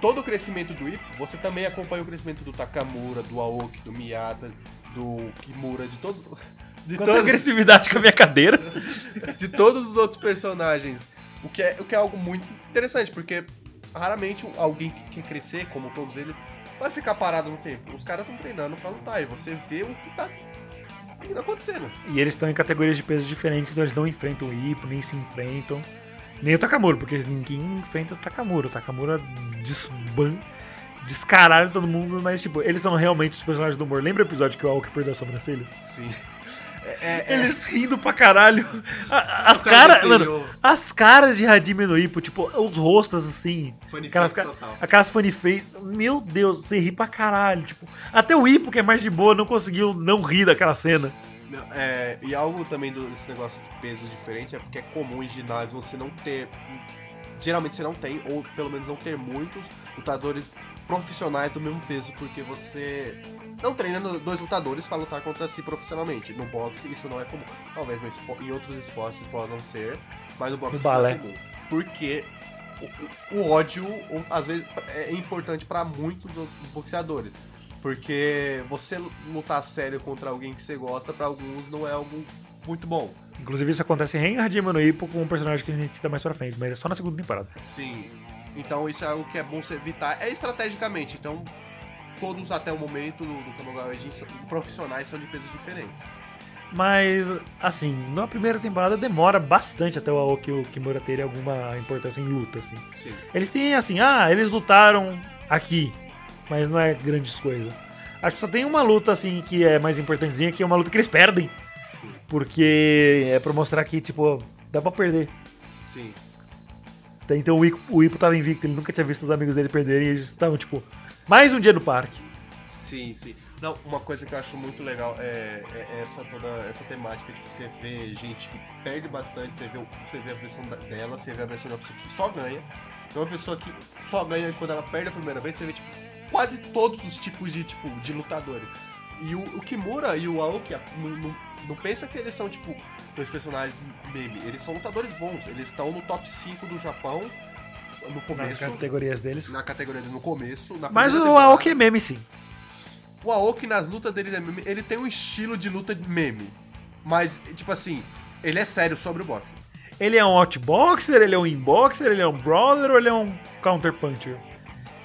todo o crescimento do Ippo, você também acompanha o crescimento do Takamura, do Aoki, do Miyata, do Kimura, de todos... De Quanta todos, agressividade com a minha cadeira. de todos os outros personagens. O que, é, o que é algo muito interessante, porque raramente alguém que quer crescer, como todos eles, vai ficar parado no tempo. Os caras estão treinando pra lutar e você vê o que tá acontecendo. E eles estão em categorias de peso diferentes, então eles não enfrentam o Ippo, nem se enfrentam. Nem o Takamura, porque ninguém enfrenta o Takamura. O Takamura desban, descaralha todo mundo, mas tipo, eles são realmente os personagens do humor. Lembra o episódio que o Aoki perdeu as sobrancelhas? Sim. É, é, é. Eles rindo pra caralho. A- As caras, mano, as caras de Hajime no Ippo, tipo, os rostos assim, funny aquelas face total. aquelas funny face, meu Deus, você ri pra caralho, tipo, até o Ippo, que é mais de boa, não conseguiu não rir daquela cena. É, e algo também desse negócio de peso diferente é porque é comum em ginásio você não ter. Geralmente você não tem, ou pelo menos não ter muitos lutadores profissionais do mesmo peso, porque você não treina dois lutadores para lutar contra si profissionalmente. No boxe isso não é comum. Talvez em outros esportes possam ser, mas no boxe não é comum. Porque o, o ódio, às vezes, é importante para muitos boxeadores. Porque você lutar sério contra alguém que você gosta, pra alguns não é algo muito bom. Inclusive isso acontece em Hajime no Ippo com um personagem que a gente cita mais pra frente, mas é só na segunda temporada. Sim. Então isso é algo que é bom se evitar. É estrategicamente. Então, todos até o momento do, do são- profissionais são de pesos diferentes. Mas, assim, na primeira temporada demora bastante até o Aoki e o Kimura terem alguma importância em luta, assim. Sim. Eles têm assim, ah, eles lutaram aqui, mas não é grandes coisas. Acho que só tem uma luta assim que é mais importantezinha, que é uma luta que eles perdem. Sim. Porque é pra mostrar que, tipo, dá pra perder. Sim. Então o Ipo, o Ipo tava invicto, ele nunca tinha visto os amigos dele perderem e eles estavam, tipo, mais um dia no parque. Sim, sim. Não, uma coisa que eu acho muito legal é, é essa toda essa temática de que você vê gente que perde bastante, você vê, você vê a versão dela, você vê a versão da pessoa que só ganha. Então uma pessoa que só ganha quando ela perde a primeira vez, você vê tipo, quase todos os tipos de tipo de lutadores. E o, o Kimura e o Aoki não, não, não pensa que eles são tipo dois personagens meme, eles são lutadores bons, eles estão no top 5 do Japão no Nas começo. categorias deles. Na categoria dele no começo. na Mas o. Aoki é meme sim. O Aoki nas lutas dele é meme, ele tem um estilo de luta de meme. Mas, tipo assim, ele é sério sobre o boxe. Ele é um outboxer, ele é um inboxer, ele é um brawler ou ele é um counter puncher?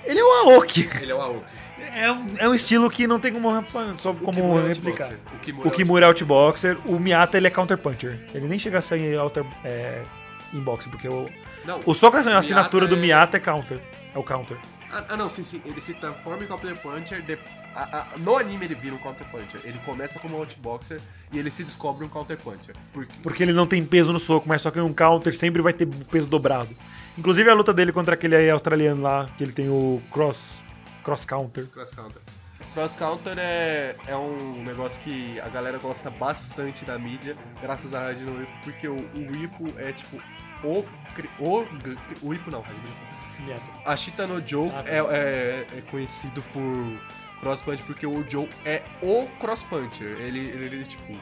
Ele é um Aoki. Ele é o Aoki. É um, é um estilo que não tem como, só O como Kimura é replicar. outboxer. O Kimura, O é outboxer, o Miyata ele é counter puncher. Ele nem chega a ser outer, é, inboxer, porque o, Não, o soco, a Miyata assinatura do é- Miyata é counter. É o counter. Ah, ah, não, sim, sim. Ele se transforma em Counter Puncher. de- a- a- no anime ele vira um Counter Puncher. Ele começa como Outboxer e ele se descobre um Counter Puncher. Porque... Porque ele não tem peso no soco, mas só que um counter sempre vai ter peso dobrado. Inclusive a luta dele contra aquele aí australiano lá, que ele tem o cross, cross counter. Cross Counter. Cross Counter é, é um negócio que a galera gosta bastante da mídia, graças a Radino Whip, porque o, o Ipo é tipo o. O, o Ipo não, Miyata. A Shita no Joe Ah, tá. é, é- é conhecido por Cross Punch porque o Joe é o Cross Puncher. Ele, ele, ele, tipo.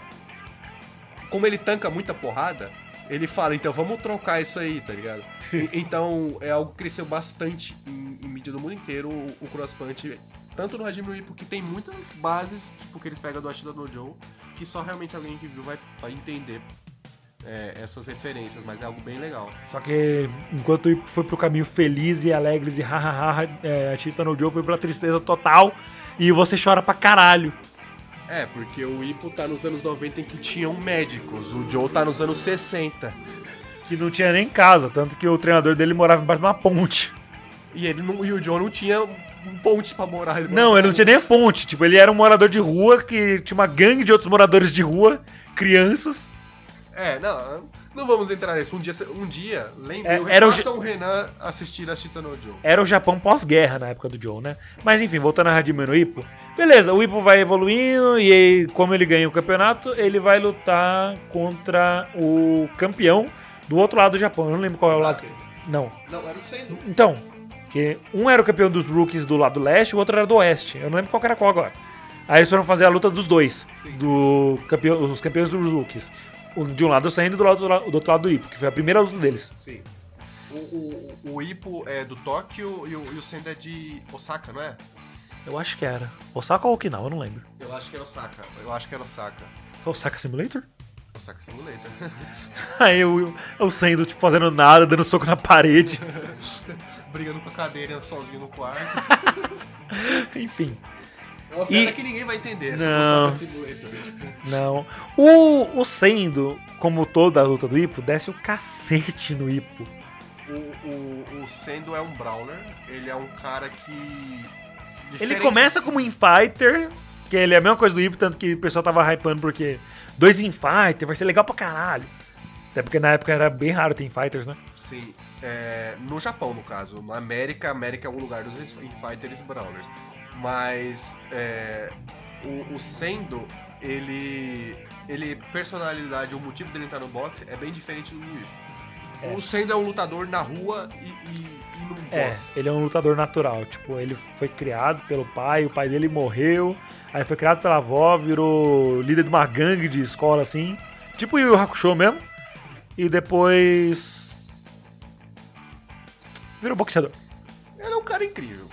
Como ele tanca muita porrada, ele fala, então vamos trocar isso aí, tá ligado? E- então é algo que cresceu bastante em, em mídia do mundo inteiro, o, o Cross Punch. Tanto no Hajime no Ippo, que tem muitas bases, tipo, que eles pegam do Ashita no Joe, que só realmente alguém que viu vai, vai entender é, essas referências, mas é algo bem legal. Só que enquanto foi pro caminho feliz e alegres e hahaha, é, a Chita no Joe foi pra tristeza total e você chora pra caralho. É, porque o Ipo tá nos anos 90 em que tinham médicos, o Joe tá nos anos 60. Que não tinha nem casa, tanto que o treinador dele morava embaixo de uma ponte. E, ele não, e o Joe não tinha ponte pra morar. Ele Não, ele não tinha nem ponte. Tipo, ele era um morador de rua que tinha uma gangue de outros moradores de rua, crianças. É, não, não vamos entrar nisso. Um dia, um dia lembre, É, era o o Renan assistir a Chita no Joe. Era o Japão pós-guerra na época do Joe, né? Mas enfim, voltando a Hajime no Ippo. Beleza, o Ippo vai evoluindo e aí, como ele ganha o campeonato, ele vai lutar contra o campeão do outro lado do Japão. Eu não lembro qual é o lado. Não. Não, era o Sendo. Então, que um era o campeão dos rookies do lado leste, o outro era do oeste. Eu não lembro qual era qual agora. Aí eles foram fazer a luta dos dois, Sim. do campeão, os campeões dos rookies. De um lado o Sendo e do, lado, do outro lado do Ippo, que foi a primeira luta deles. Sim. O, o, o Ipo é do Tóquio e o, e o Sendo é de Osaka, não é? Eu acho que era. Osaka ou Okinawa, eu não lembro. Eu acho que era Osaka. Eu acho que era Osaka. Foi Osaka Simulator? Osaka Simulator. Aí eu, eu saindo, tipo, fazendo nada, dando soco na parede. Brigando com a cadeira sozinho no quarto. Enfim, É uma E- piada que ninguém vai entender. Não. Não. O, o Sendo, como toda a luta do Ipo, desce o cacete no Ipo. O, o, o Sendo é um Brawler, ele é um cara que. Ele começa como infighter, que ele é a mesma coisa do Ipo, tanto que o pessoal tava hypando porque dois infighter vai ser legal pra caralho. Até porque na época era bem raro ter infighters, né? Sim, é, no Japão, no caso. Na América, América é o lugar dos Infighters Brawlers. Mas é, o, o Sendo, ele. Ele, personalidade, o motivo dele entrar no boxe é bem diferente do Wii. É. O Sendo é um lutador na rua e, e, É, ele é um lutador natural. Tipo, ele foi criado pelo pai, o pai dele morreu. Aí foi criado pela avó, virou líder de uma gangue de escola assim. Tipo o Yu Hakusho mesmo. E depois. Virou boxeador. Ele é um cara incrível.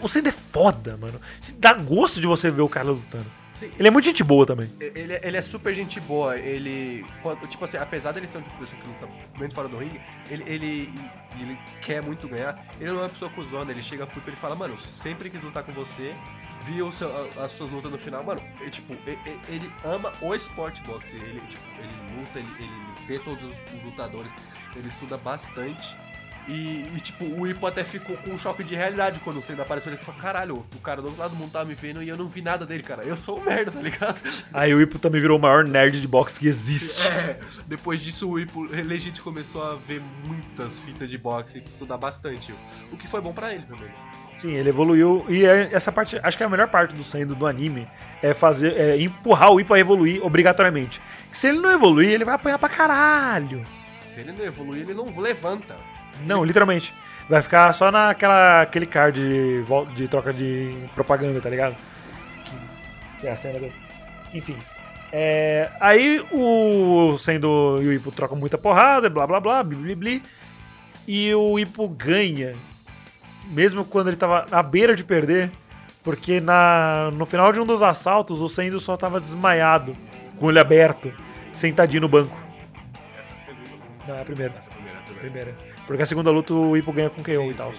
O Sendo é foda, mano. Dá gosto de você ver o cara lutando. Sim, Ele é muito gente boa também. Ele, é- ele é super gente boa, ele. Tipo assim, apesar dele ser um tipo de pessoa que luta e fora do ringue, ele, ele, ele quer muito ganhar. Ele não é uma pessoa cuzona, ele chega pro e ele fala, mano, sempre quis lutar com você, vi o seu- as suas lutas no final, mano, ele, tipo, e- e- ele, ama o esporte boxe, ele, tipo, ele luta, ele, ele vê todos os, os lutadores, ele estuda bastante. E, e, tipo, o Ipo até ficou com um choque de realidade quando o Senna apareceu. Ele falou: caralho, o cara do outro lado do mundo tava me vendo e eu não vi nada dele, cara. Eu sou um merda, tá ligado? Aí o Ipo também virou o maior nerd de boxe que existe. É, depois disso o Ipo legit começou a ver muitas fitas de boxe e estudar bastante. O que foi bom pra ele também. Sim, ele evoluiu. E é- essa parte, acho que a melhor parte do Sendo do anime é fazer, é empurrar o Ipo a evoluir obrigatoriamente. Se ele não evoluir, ele vai apanhar pra caralho. Se ele não evoluir, ele não levanta. Não, literalmente. Vai ficar só naquela aquele card de, de troca de propaganda, tá ligado? Que é a cena do... Enfim. É, aí o sendo e o Ipo trocam muita porrada, blá blá blá, bli, bli, bli. E o Ipo ganha, mesmo quando ele tava à beira de perder, porque na, no final de um dos assaltos o Sendo só tava desmaiado, com o olho aberto, sentadinho no banco. Essa é a segunda. Não, é a primeira. Essa é a primeira, a primeira. primeira. Porque a segunda luta o Ipo ganha com KO Sim, e tal.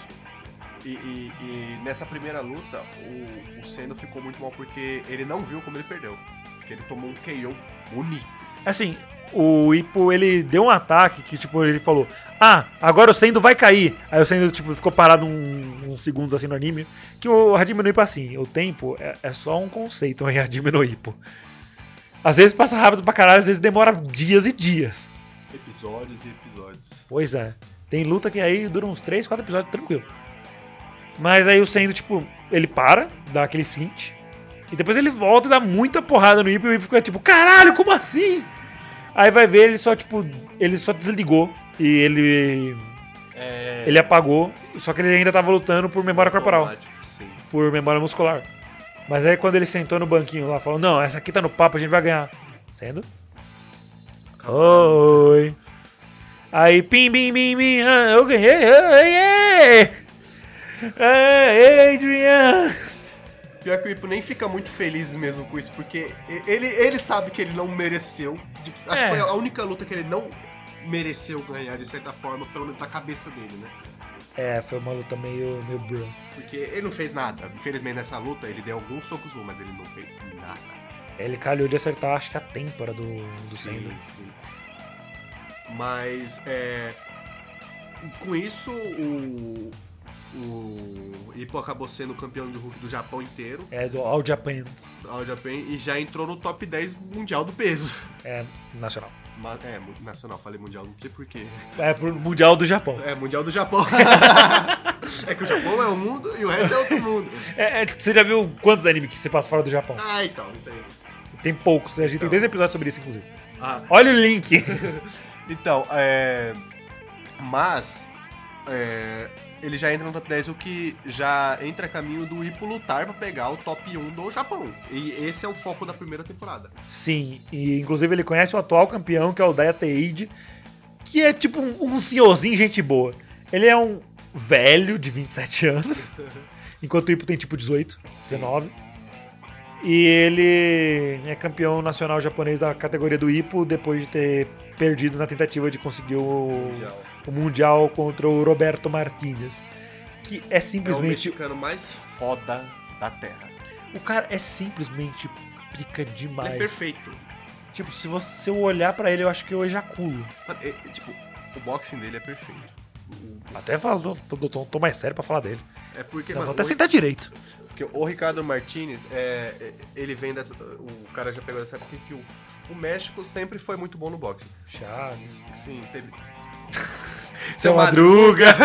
E, e- e nessa primeira luta, o, o Sendo ficou muito mal porque ele não viu como ele perdeu. Porque ele tomou um KO bonito. Assim, o Ipo, ele deu um ataque que, tipo, ele falou: Ah, agora o Sendo vai cair. Aí o Sendo, tipo, ficou parado um- uns segundos assim no anime. Que o Hajime no Ippo, assim, o tempo é, é só um conceito em Hajime no Ippo. Às vezes passa rápido pra caralho, às vezes demora dias e dias. Episódios e episódios. Pois é. Tem luta que aí dura uns 3, 4 episódios tranquilo. Mas aí o Sendo, tipo, ele para, dá aquele flint. E depois ele volta e dá muita porrada no Ippo e o Ippo fica tipo, caralho, como assim? Aí vai ver, ele só, tipo, ele só desligou e ele É... ele apagou, só que ele ainda tava lutando por memória corporal, Sim. por memória muscular. Mas aí quando ele sentou no banquinho lá, falou: Não, essa aqui tá no papo, a gente vai ganhar. Sendo? Oi. Aí, pim, pim, pim, pim, ah, eu ganhei, oi, Adrian! Pior que o Ipo nem fica muito feliz mesmo com isso, porque ele, ele sabe que ele não mereceu. Tipo, acho É. que foi a única luta que ele não mereceu ganhar, de certa forma, pelo menos na cabeça dele, né? É, foi uma luta meio, meio bro. Porque ele não fez nada. Infelizmente nessa luta ele deu alguns socos bons, mas ele não fez nada. Ele calhou de acertar, acho que a têmpora do, do Sendo. sim. Mas é, com isso o o Ipo acabou sendo campeão do Hulk do Japão inteiro, É, do All Japan. All Japan, e já entrou no top 10 mundial do peso. É, nacional. Ma- É, nacional, falei mundial, não sei porquê. É pro Mundial do Japão. É, mundial do Japão. é que o Japão é um mundo e o resto é outro mundo. É, é, você já viu quantos animes que se passa fora do Japão? Ah, então, não tem. Tem poucos, né? a gente tem Então. dois episódios sobre isso, inclusive. Ah, Olha o link! Então, é. Mas. é, Ele já entra no top 10, o que já entra a caminho do Ipo lutar pra pegar o top 1 do Japão. E esse é o foco da primeira temporada. Sim, e inclusive ele conhece o atual campeão, que é o Daya Teide, que é tipo um, um senhorzinho gente boa. Ele é um velho de 27 anos, enquanto o Ipo tem tipo 18, 19. E ele é campeão nacional japonês da categoria do Ipo depois de ter perdido na tentativa de conseguir o Mundial. o Mundial contra o Roberto Martinez. Que é É o simplesmente. mexicano mais foda da Terra. o cara é simplesmente pica Ele demais. é perfeito. Tipo, se, você, se eu olhar pra ele, eu acho que eu ejaculo. Mano, é- é, tipo, o boxing dele é perfeito. Até falo, tô, tô, tô- mais sério pra falar dele. É porque, Não, mano, vou até sentar direito. Porque o Ricardo Martinez, é, é, ele vem dessa. O cara já pegou dessa época que o, o México sempre foi muito bom no boxing. Chaves. Sim, teve. Seu Madruga.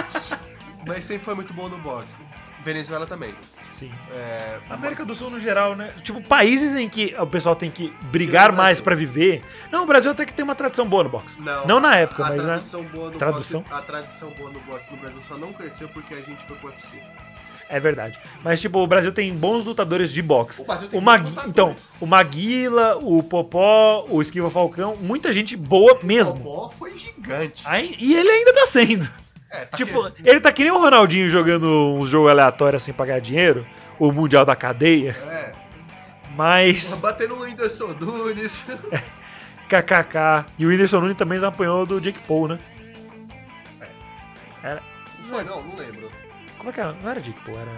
Mas sempre foi muito bom no boxe. Venezuela também. Sim. É, América do Sul no geral, né? Tipo, países em que o pessoal tem que brigar o mais pra viver. Não, o Brasil até que tem uma tradição boa no boxe. Não, Não na época, a mas, né? tradição boa no Tradução? Boxe, a tradição boa no boxe no Brasil só não cresceu porque a gente foi pro UFC. É verdade. Mas, tipo, o Brasil tem bons lutadores de boxe. O Brasil tem O Magui... lutadores. Então, o Maguila, o Popó, o Esquiva Falcão, muita gente boa O mesmo. Popó foi gigante. Aí- e ele ainda tá sendo. É, tá Tipo, que- ele tá que nem o Ronaldinho jogando uns jogos aleatórios assim pra ganhar dinheiro, o Mundial da Cadeia, É, mas batendo no Whindersson Nunes. kkk. E o Whindersson Nunes também apanhou do Jake Paul, né? Foi, não, não lembro. Como é que era? Não era Jake Paul, era.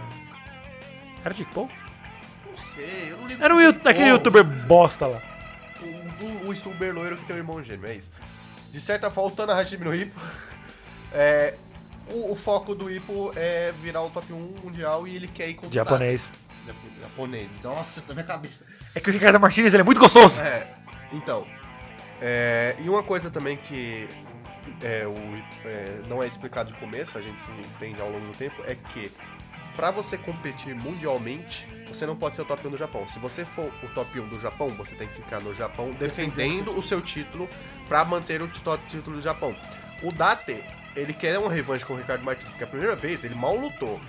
Era Jake Paul? Não sei, eu não lembro. Era um, aquele youtuber bosta lá. O, o, o youtuber loiro que tem um irmão gêmeo, é isso. De certa forma, voltando a Hashimi no Hippo, é, o, o foco do Hippo é virar o top 1 mundial e ele quer ir contra o Japonês. Japonês. Nossa, na minha cabeça. É que o Ricardo Martinez ele é muito gostoso. É, então. é, e uma coisa também que é, o, é, não é explicado de começo, a gente entende ao longo do tempo, é que pra você competir mundialmente, você não pode ser o top 1 do Japão. Se você for o top 1 do Japão, você tem que ficar no Japão defendendo o seu título pra manter o título do Japão. O Date, ele quer uma revanche com o Ricardo Martins, porque a primeira vez ele mal lutou.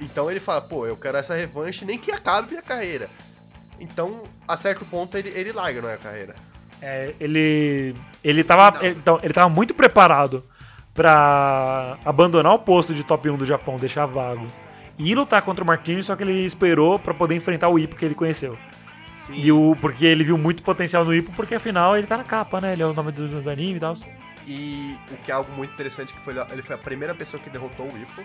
Então ele fala, pô, eu quero essa revanche nem que acabe minha carreira. Então, a certo ponto, ele, ele larga não é a carreira. É, ele, ele, tava, ele, então, ele tava muito preparado pra abandonar o posto de top 1 do Japão, deixar vago. E lutar contra o Martinez, só que ele esperou pra poder enfrentar o Ippo que ele conheceu. Sim. E o, porque ele viu muito potencial no Ippo, porque afinal ele tá na capa, né? Ele é o nome do, do anime e tal. E o que é algo muito interessante que foi ele foi a primeira pessoa que derrotou o Ippo.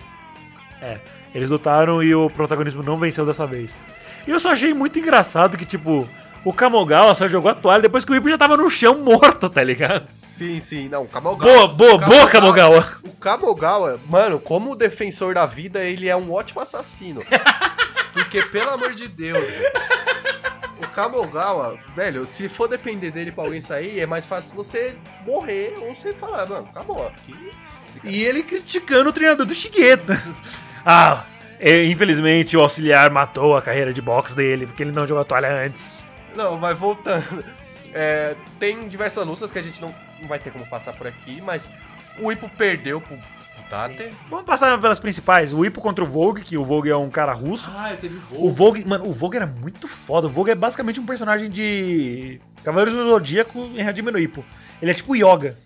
Eles lutaram e o protagonismo não venceu dessa vez. E eu só achei muito engraçado que, tipo, o Kamogawa só jogou a toalha depois que o Ippo já tava no chão morto, tá ligado? Sim, sim, não, o Kamogawa. Boa, boa, boa, Kamogawa! O Kamogawa, mano, como defensor da vida, ele é um ótimo assassino. Porque, pelo amor de Deus, o Kamogawa, velho, se for depender dele pra alguém sair, é mais fácil você morrer ou você falar, mano, acabou. Aqui, E ele criticando o treinador do Shigeto. Ah, infelizmente o auxiliar matou a carreira de boxe dele, porque ele não jogou a toalha antes. Não, vai voltando. É, tem diversas lutas que a gente não, não vai ter como passar por aqui, mas o Ippo perdeu pro Tate. Vamos passar pelas principais. O Ippo contra o Vogue, que o Vogue é um cara russo. Ah, teve O Vogue, mano, o Vogue era muito foda. O Vogue é basicamente um personagem de Cavaleiros do Zodíaco em Hajime no Ippo. Ele é tipo Yoga.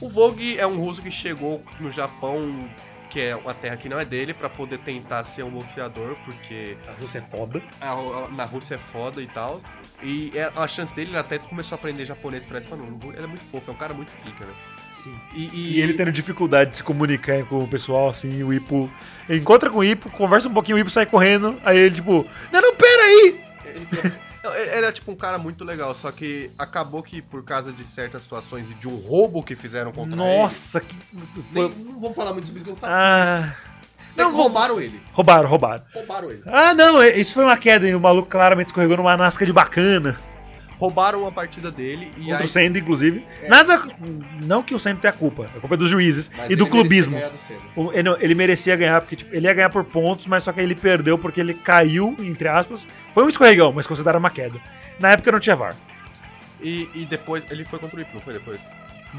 O Vogue é um russo que chegou no Japão, que é uma terra que não é dele, pra poder tentar ser um boxeador, porque A Rússia é foda. a- a- na Rússia é foda e tal. E é- a chance dele, ele até começou a aprender japonês, parece, mano, ele é muito fofo, é um cara muito pica, né? Sim. E, E ele tendo dificuldade de se comunicar com o pessoal, assim, o Ipo ele encontra com o Ipo, conversa um pouquinho, o Ipo sai correndo, aí ele tipo, não, não, pera aí! Ele, ele é tipo um cara muito legal, só que acabou que por causa de certas situações e de um roubo que fizeram contra Nossa, que. ele. foi- Nem, não vamos falar muito sobre isso, eu vou falar. Ah. Não, roubaram ele. Roubaram, roubaram. Roubaram ele. Ah, não, isso foi uma queda, e o maluco claramente escorregou numa nasca de bacana. Roubaram a partida dele e Contra aí. o Sendo, inclusive. É. Nada. Não que o Sendo tenha culpa, a culpa é dos juízes mas e do clubismo. do. O- Ele, não, ele merecia ganhar, porque tipo, ele ia ganhar por pontos, mas só que ele perdeu porque ele caiu, entre aspas. Foi um escorregão, mas consideraram uma queda. Na época não tinha VAR. E, e depois ele foi contra o Ipo, não foi depois?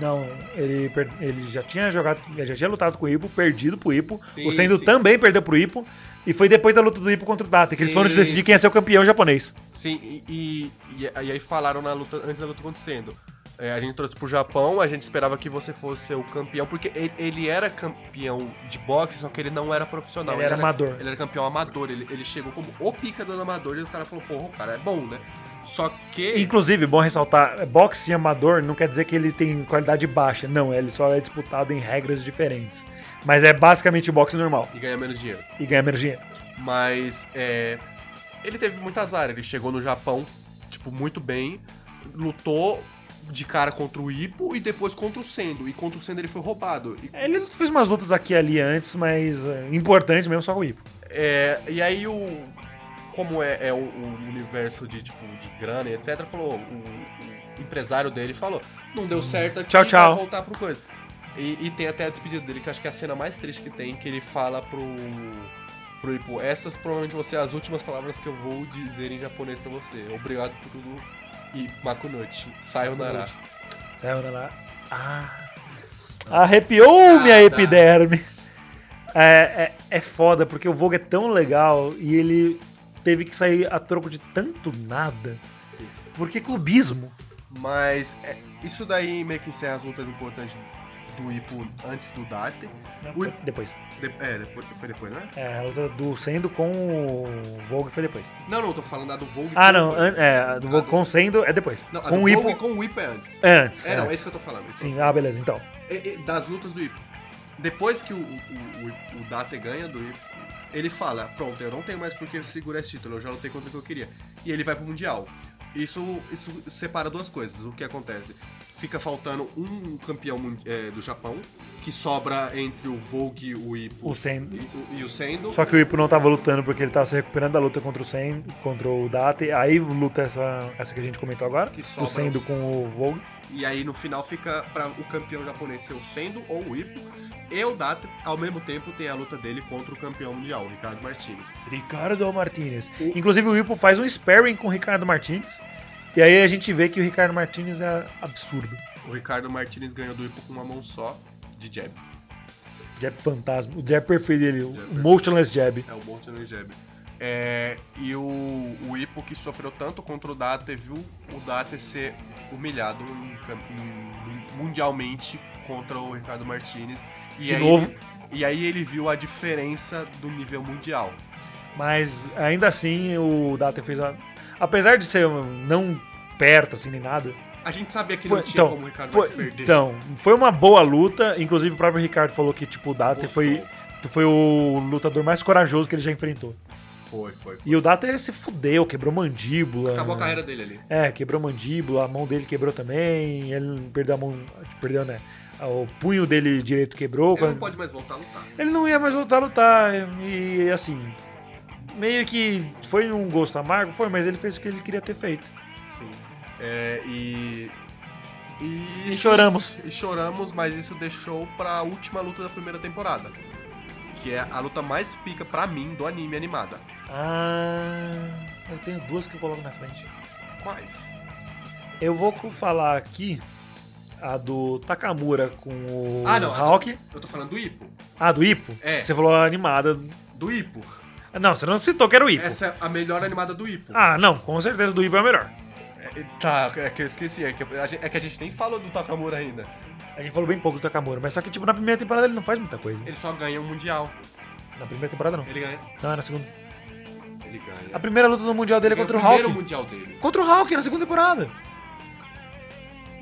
Não, ele, ele já tinha jogado, ele já tinha lutado com o Ipo, perdido pro Ipo. Sim, o Sendo sim. também perdeu pro Ipo. E foi depois da luta do Ipo contra o Data, que eles Sim, foram de decidir sim. quem ia ser o campeão japonês. Sim, e, e, e aí falaram na luta, antes da luta acontecendo. É, a gente trouxe pro Japão, a gente esperava que você fosse o campeão, porque ele, ele era campeão de boxe, só que ele não era profissional. ele era amador. Ele era campeão amador, ele, ele chegou como o pica do amador e o cara falou, porra, o cara é bom, né? Só que. Inclusive, bom ressaltar, boxe amador não quer dizer que ele tem qualidade baixa. Não, ele só é disputado em regras diferentes. Mas é basicamente boxe normal. E ganha menos dinheiro. E ganha menos dinheiro. Mas é, ele teve muito azar. Ele chegou no Japão, tipo, muito bem, lutou de cara contra o Ipo e depois contra o Sendo. E contra o Sendo ele foi roubado. E, Ele fez umas lutas aqui e ali antes, mas é, importante mesmo só com o Ipo. é, e aí o. Como é, é o, o universo de tipo de grana e etc, falou, o, o empresário dele falou, não deu certo aqui, Tchau, tchau. vai voltar pro coisa. E, e tem até a despedida dele, que eu acho que é a cena mais triste que tem, que ele fala pro. pro Ipo, essas provavelmente vão ser as últimas palavras que eu vou dizer em japonês pra você. Obrigado por tudo e Makunochi. Sayonara. Lá. Ah. Arrepiou minha Ah, tá. epiderme. É, é, é foda, porque o Vogue é tão legal e ele teve que sair a troco de tanto nada. Sim. Porque clubismo. Mas é, isso daí meio que encerra as lutas importantes do Ipo antes do Date. Ui. Depois. De- é, depois, foi depois, né? É, a luta do Sendo com o Vogue foi depois. Não, não, tô falando da do Vogue. Ah, não. an- É, do Vogue com o Sendo é depois. Não, a com do o Ipo. Vogue com o Ipo é antes. É antes. É, não, é isso que eu tô falando. isso. Sim, ah, beleza, então. É, é, das lutas do Ipo. Depois que o, o, o, o Date ganha do Ipo, ele fala, pronto, eu não tenho mais por que segurar esse título, eu já lutei contra o que eu queria. E ele vai pro Mundial. Isso, isso separa duas coisas. O que acontece? Fica faltando um campeão é, do Japão, que sobra entre o Vogue, o Ipo O Sendo. e, o- e o Sendo. Só que o Ipo não tava lutando porque ele tava se recuperando da luta contra o Sen, contra o Date. Aí luta essa, essa que a gente comentou agora. Que sobra Sendo os- com o Vogue. E aí no final fica para o campeão japonês ser o Sendo ou o Ipo. E o Data, ao mesmo tempo, tem a luta dele contra o campeão mundial, o Ricardo Martinez. Ricardo Martinez. O- Inclusive o Ipo faz um sparring com o Ricardo Martinez. E aí a gente vê que o Ricardo Martinez é absurdo. O Ricardo Martinez ganhou do Ipo com uma mão só de jab. Jab fantasma. O jab perfeito dele. O Jab motionless jab. É o Morton Jab. É, e o, o Ipo que sofreu tanto contra o Date viu o Date ser humilhado em em- mundialmente contra o Ricardo Martinez. E De aí novo. e aí ele viu a diferença do nível mundial. Mas ainda assim o Data fez a. Apesar de ser um- não perto assim nem nada. A gente sabia que Foi- não tinha então, como o Ricardo Foi, perder. então, foi uma boa luta. Inclusive o próprio Ricardo falou que tipo, o Data Gostou. foi, foi o lutador mais corajoso que ele já enfrentou. Foi, foi. foi. E o Data se fudeu, quebrou mandíbula. Acabou a carreira dele ali. É, quebrou mandíbula, a mão dele quebrou também. Ele perdeu a mão. Perdeu, né? O punho dele direito quebrou. Ele não quando- pode mais voltar a lutar. ele não ia mais voltar a lutar. E assim. Meio que foi um gosto amargo, foi, mas ele fez o que ele queria ter feito. Sim. É, e. E, E choramos. E choramos, mas isso deixou pra última luta da primeira temporada. Que é a luta mais pica pra mim do anime animada. Ah. Eu tenho duas que eu coloco na frente. Quais? Eu vou falar aqui a do Takamura com o Ah, não, Hawk. Eu tô falando do Ipo. Ah, do Ipo? É. Você falou a animada. Do Ipo. Não, você não citou que era o Ipo. Essa é a melhor animada do Ipo. Ah, não, com certeza do Ipo é a melhor. É, tá, é que eu esqueci. É que a, gente, é que a gente nem falou do Takamura ainda. A gente falou bem pouco do Takamura, mas só que tipo na primeira temporada ele não faz muita coisa. Ele só ganha o Mundial. Na primeira temporada não. Ele ganha. Não, é na segunda. Ele ganha. A primeira luta do Mundial dele é Ele contra o primeiro Hulk. Mundial dele. Contra o Hulk na segunda temporada.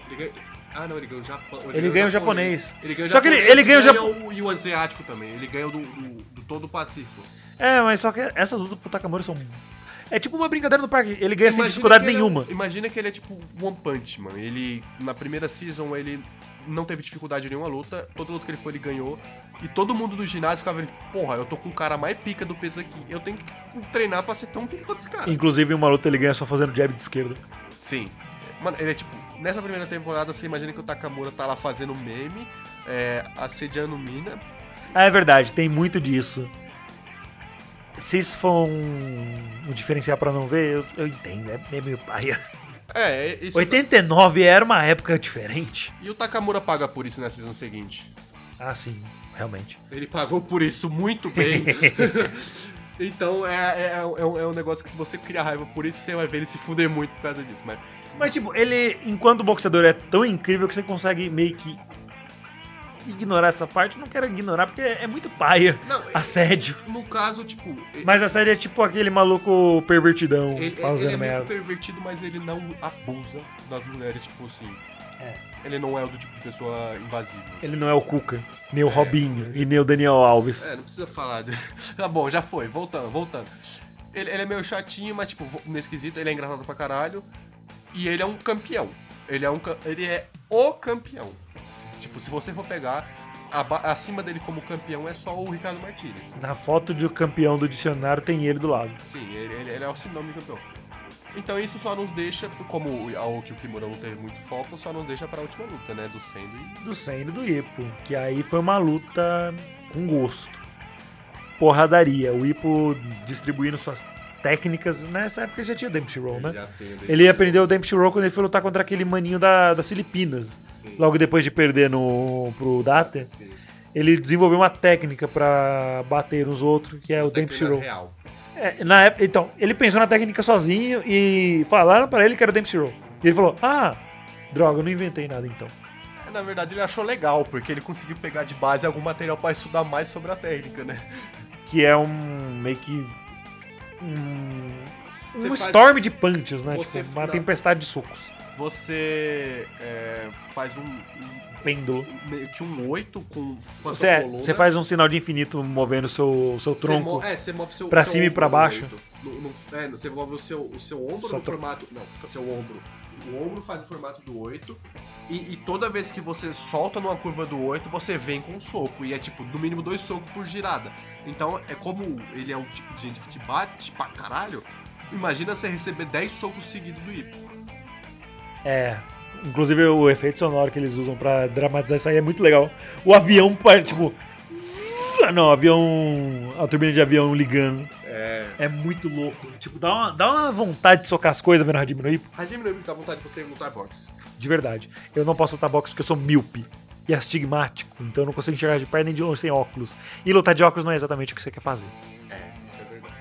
Ele ganha... Ah, não, ele ganha o Japão. Ele ganha o japonês. Ele ganha o Só que ele- japonês ele ganha o e Japo- o, e o asiático também. Ele ganha o do, do, do todo o Pacífico. É, mas só que essas lutas pro Takamura são. É tipo uma brincadeira no parque. Ele ganha sem Imagina dificuldade que ele é um- nenhuma. imagina que ele é tipo One Punch Man. Ele, na primeira season, ele não teve dificuldade em nenhuma luta. Toda luta que ele foi, ele ganhou. E todo mundo do ginásio ficava vendo, porra, eu tô com o cara mais pica do peso aqui. Eu tenho que treinar pra ser tão pica quanto esse cara. Inclusive, uma luta ele ganha só fazendo jab de esquerda. Sim. Mano, ele é tipo, nessa primeira temporada você imagina que o Takamura tá lá fazendo meme, é, assediando mina. Ah, é verdade, tem muito disso. Se isso for um, um diferencial pra não ver, eu, eu entendo, é, é meio paia. É, isso. 89 era uma época diferente. E o Takamura paga por isso na season seguinte. Ah, sim, realmente. Ele pagou por isso muito bem. então é, é, é, um, é um negócio que se você criar raiva por isso, você vai ver ele se fuder muito por causa disso. Mas Mas, tipo, ele, enquanto boxeador, é tão incrível que você consegue meio que ignorar essa parte. Não quero ignorar porque é muito paia. Não, Assédio. no caso, tipo. ele- Mas a série é tipo aquele maluco pervertidão ele, ele fazendo é meio merda. pervertido, mas ele não abusa das mulheres, tipo assim. É. Ele não é o do tipo de pessoa invasiva. Ele não é o Cuca, nem o Robinho e nem o Daniel Alves. É, não precisa falar. De... tá bom, já foi. Voltando, voltando. Ele, ele é meio chatinho, mas, tipo, nesse quesito, ele é engraçado pra caralho. E ele é um campeão. Ele é, um, ele é o campeão. Tipo, se você for pegar, acima dele como campeão é só o Ricardo Martinez. Na foto de campeão do dicionário tem ele do lado. Sim, ele, ele- ele é o sinônimo de campeão. Então isso só nos deixa, como o que o Kimura não teve muito foco, só nos deixa pra última luta, né? Do Sendo e Do Sen e do Ipo. Que aí foi uma luta com gosto. Porradaria. O Ipo distribuindo suas técnicas. Nessa época já tinha Dempsey Roll, né? o Ele aprendeu o Dempsey Roll quando ele foi lutar contra aquele maninho da, das Filipinas. Sim, Logo depois de perder no, pro Data, sim. ele desenvolveu uma técnica pra bater nos outros, que é o Dempsey Roll. real. É, na época, então, ele pensou na técnica sozinho e falaram pra ele que era o Dempsey Roll. E ele falou: Ah, droga, eu não inventei nada então. É, Na verdade, ele achou legal, porque ele conseguiu pegar de base algum material pra estudar mais sobre a técnica, né? Que é um meio que. Um, um Você faz- storm de punches, né? Você- Tipo, uma não. tempestade de socos. Você é, faz um, um- Pêndulo. meio que um 8 com, com Você, é- você faz um sinal de infinito movendo o seu, seu Você tronco. mo- é, você move seu, pra seu cima e pra baixo. oito. No- no- é, você move o seu, o seu ombro Só no tro- formato. Não, o seu ombro. O ombro faz o formato do 8. E, e toda vez que você solta numa curva do 8, você vem com um soco. E é tipo, no mínimo dois socos por girada. Então é como ele é um tipo de gente que te bate pra caralho. Imagina você receber 10 socos seguidos do Ipo. É. Inclusive o efeito sonoro que eles usam pra dramatizar isso aí é muito legal. O avião, tipo. Não, o avião. A turbina de avião ligando. É. É muito louco. Tipo, dá uma, dá uma vontade de socar as coisas vendo Hajime no Ippo. Hajime no Ippo dá vontade de você lutar boxe. De verdade. Eu não posso lutar boxe porque eu sou míope. E astigmático. Então eu não consigo enxergar de perto nem de longe sem óculos. E lutar de óculos não é exatamente o que você quer fazer. É, isso é verdade.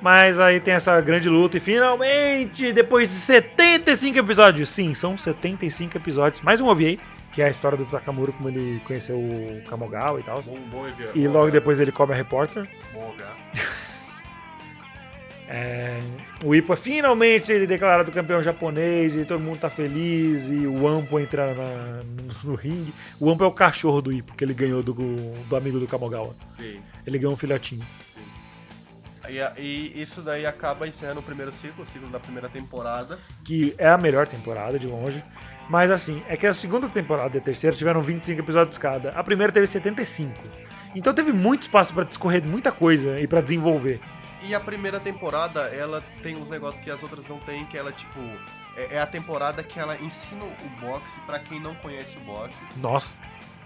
Mas aí tem essa grande luta e finalmente, depois de 75 episódios, sim, são 75 episódios, mais um OVA, que é a história do Takamura, como ele conheceu o Kamogawa e tal. Bom, bom. E logo depois ele come a repórter. Bom lugar. É, o Ipa finalmente ele declarado campeão japonês e todo mundo tá feliz e o Ampo entra na- no, ringue. O Ampo é o cachorro do Ipa, que ele ganhou do, do amigo do Kamogawa. Sim. Ele ganhou um filhotinho. E, e isso daí acaba encerrando o primeiro ciclo, o ciclo da primeira temporada. que é a melhor temporada de longe. Mas assim, é que a segunda temporada e a terceira tiveram 25 episódios cada. A primeira teve 75. Então teve muito espaço pra discorrer muita coisa e pra desenvolver. E a primeira temporada, ela tem uns negócios que as outras não tem, que ela, tipo, é, é a temporada que ela ensina o boxe pra quem não conhece o boxe. Nossa,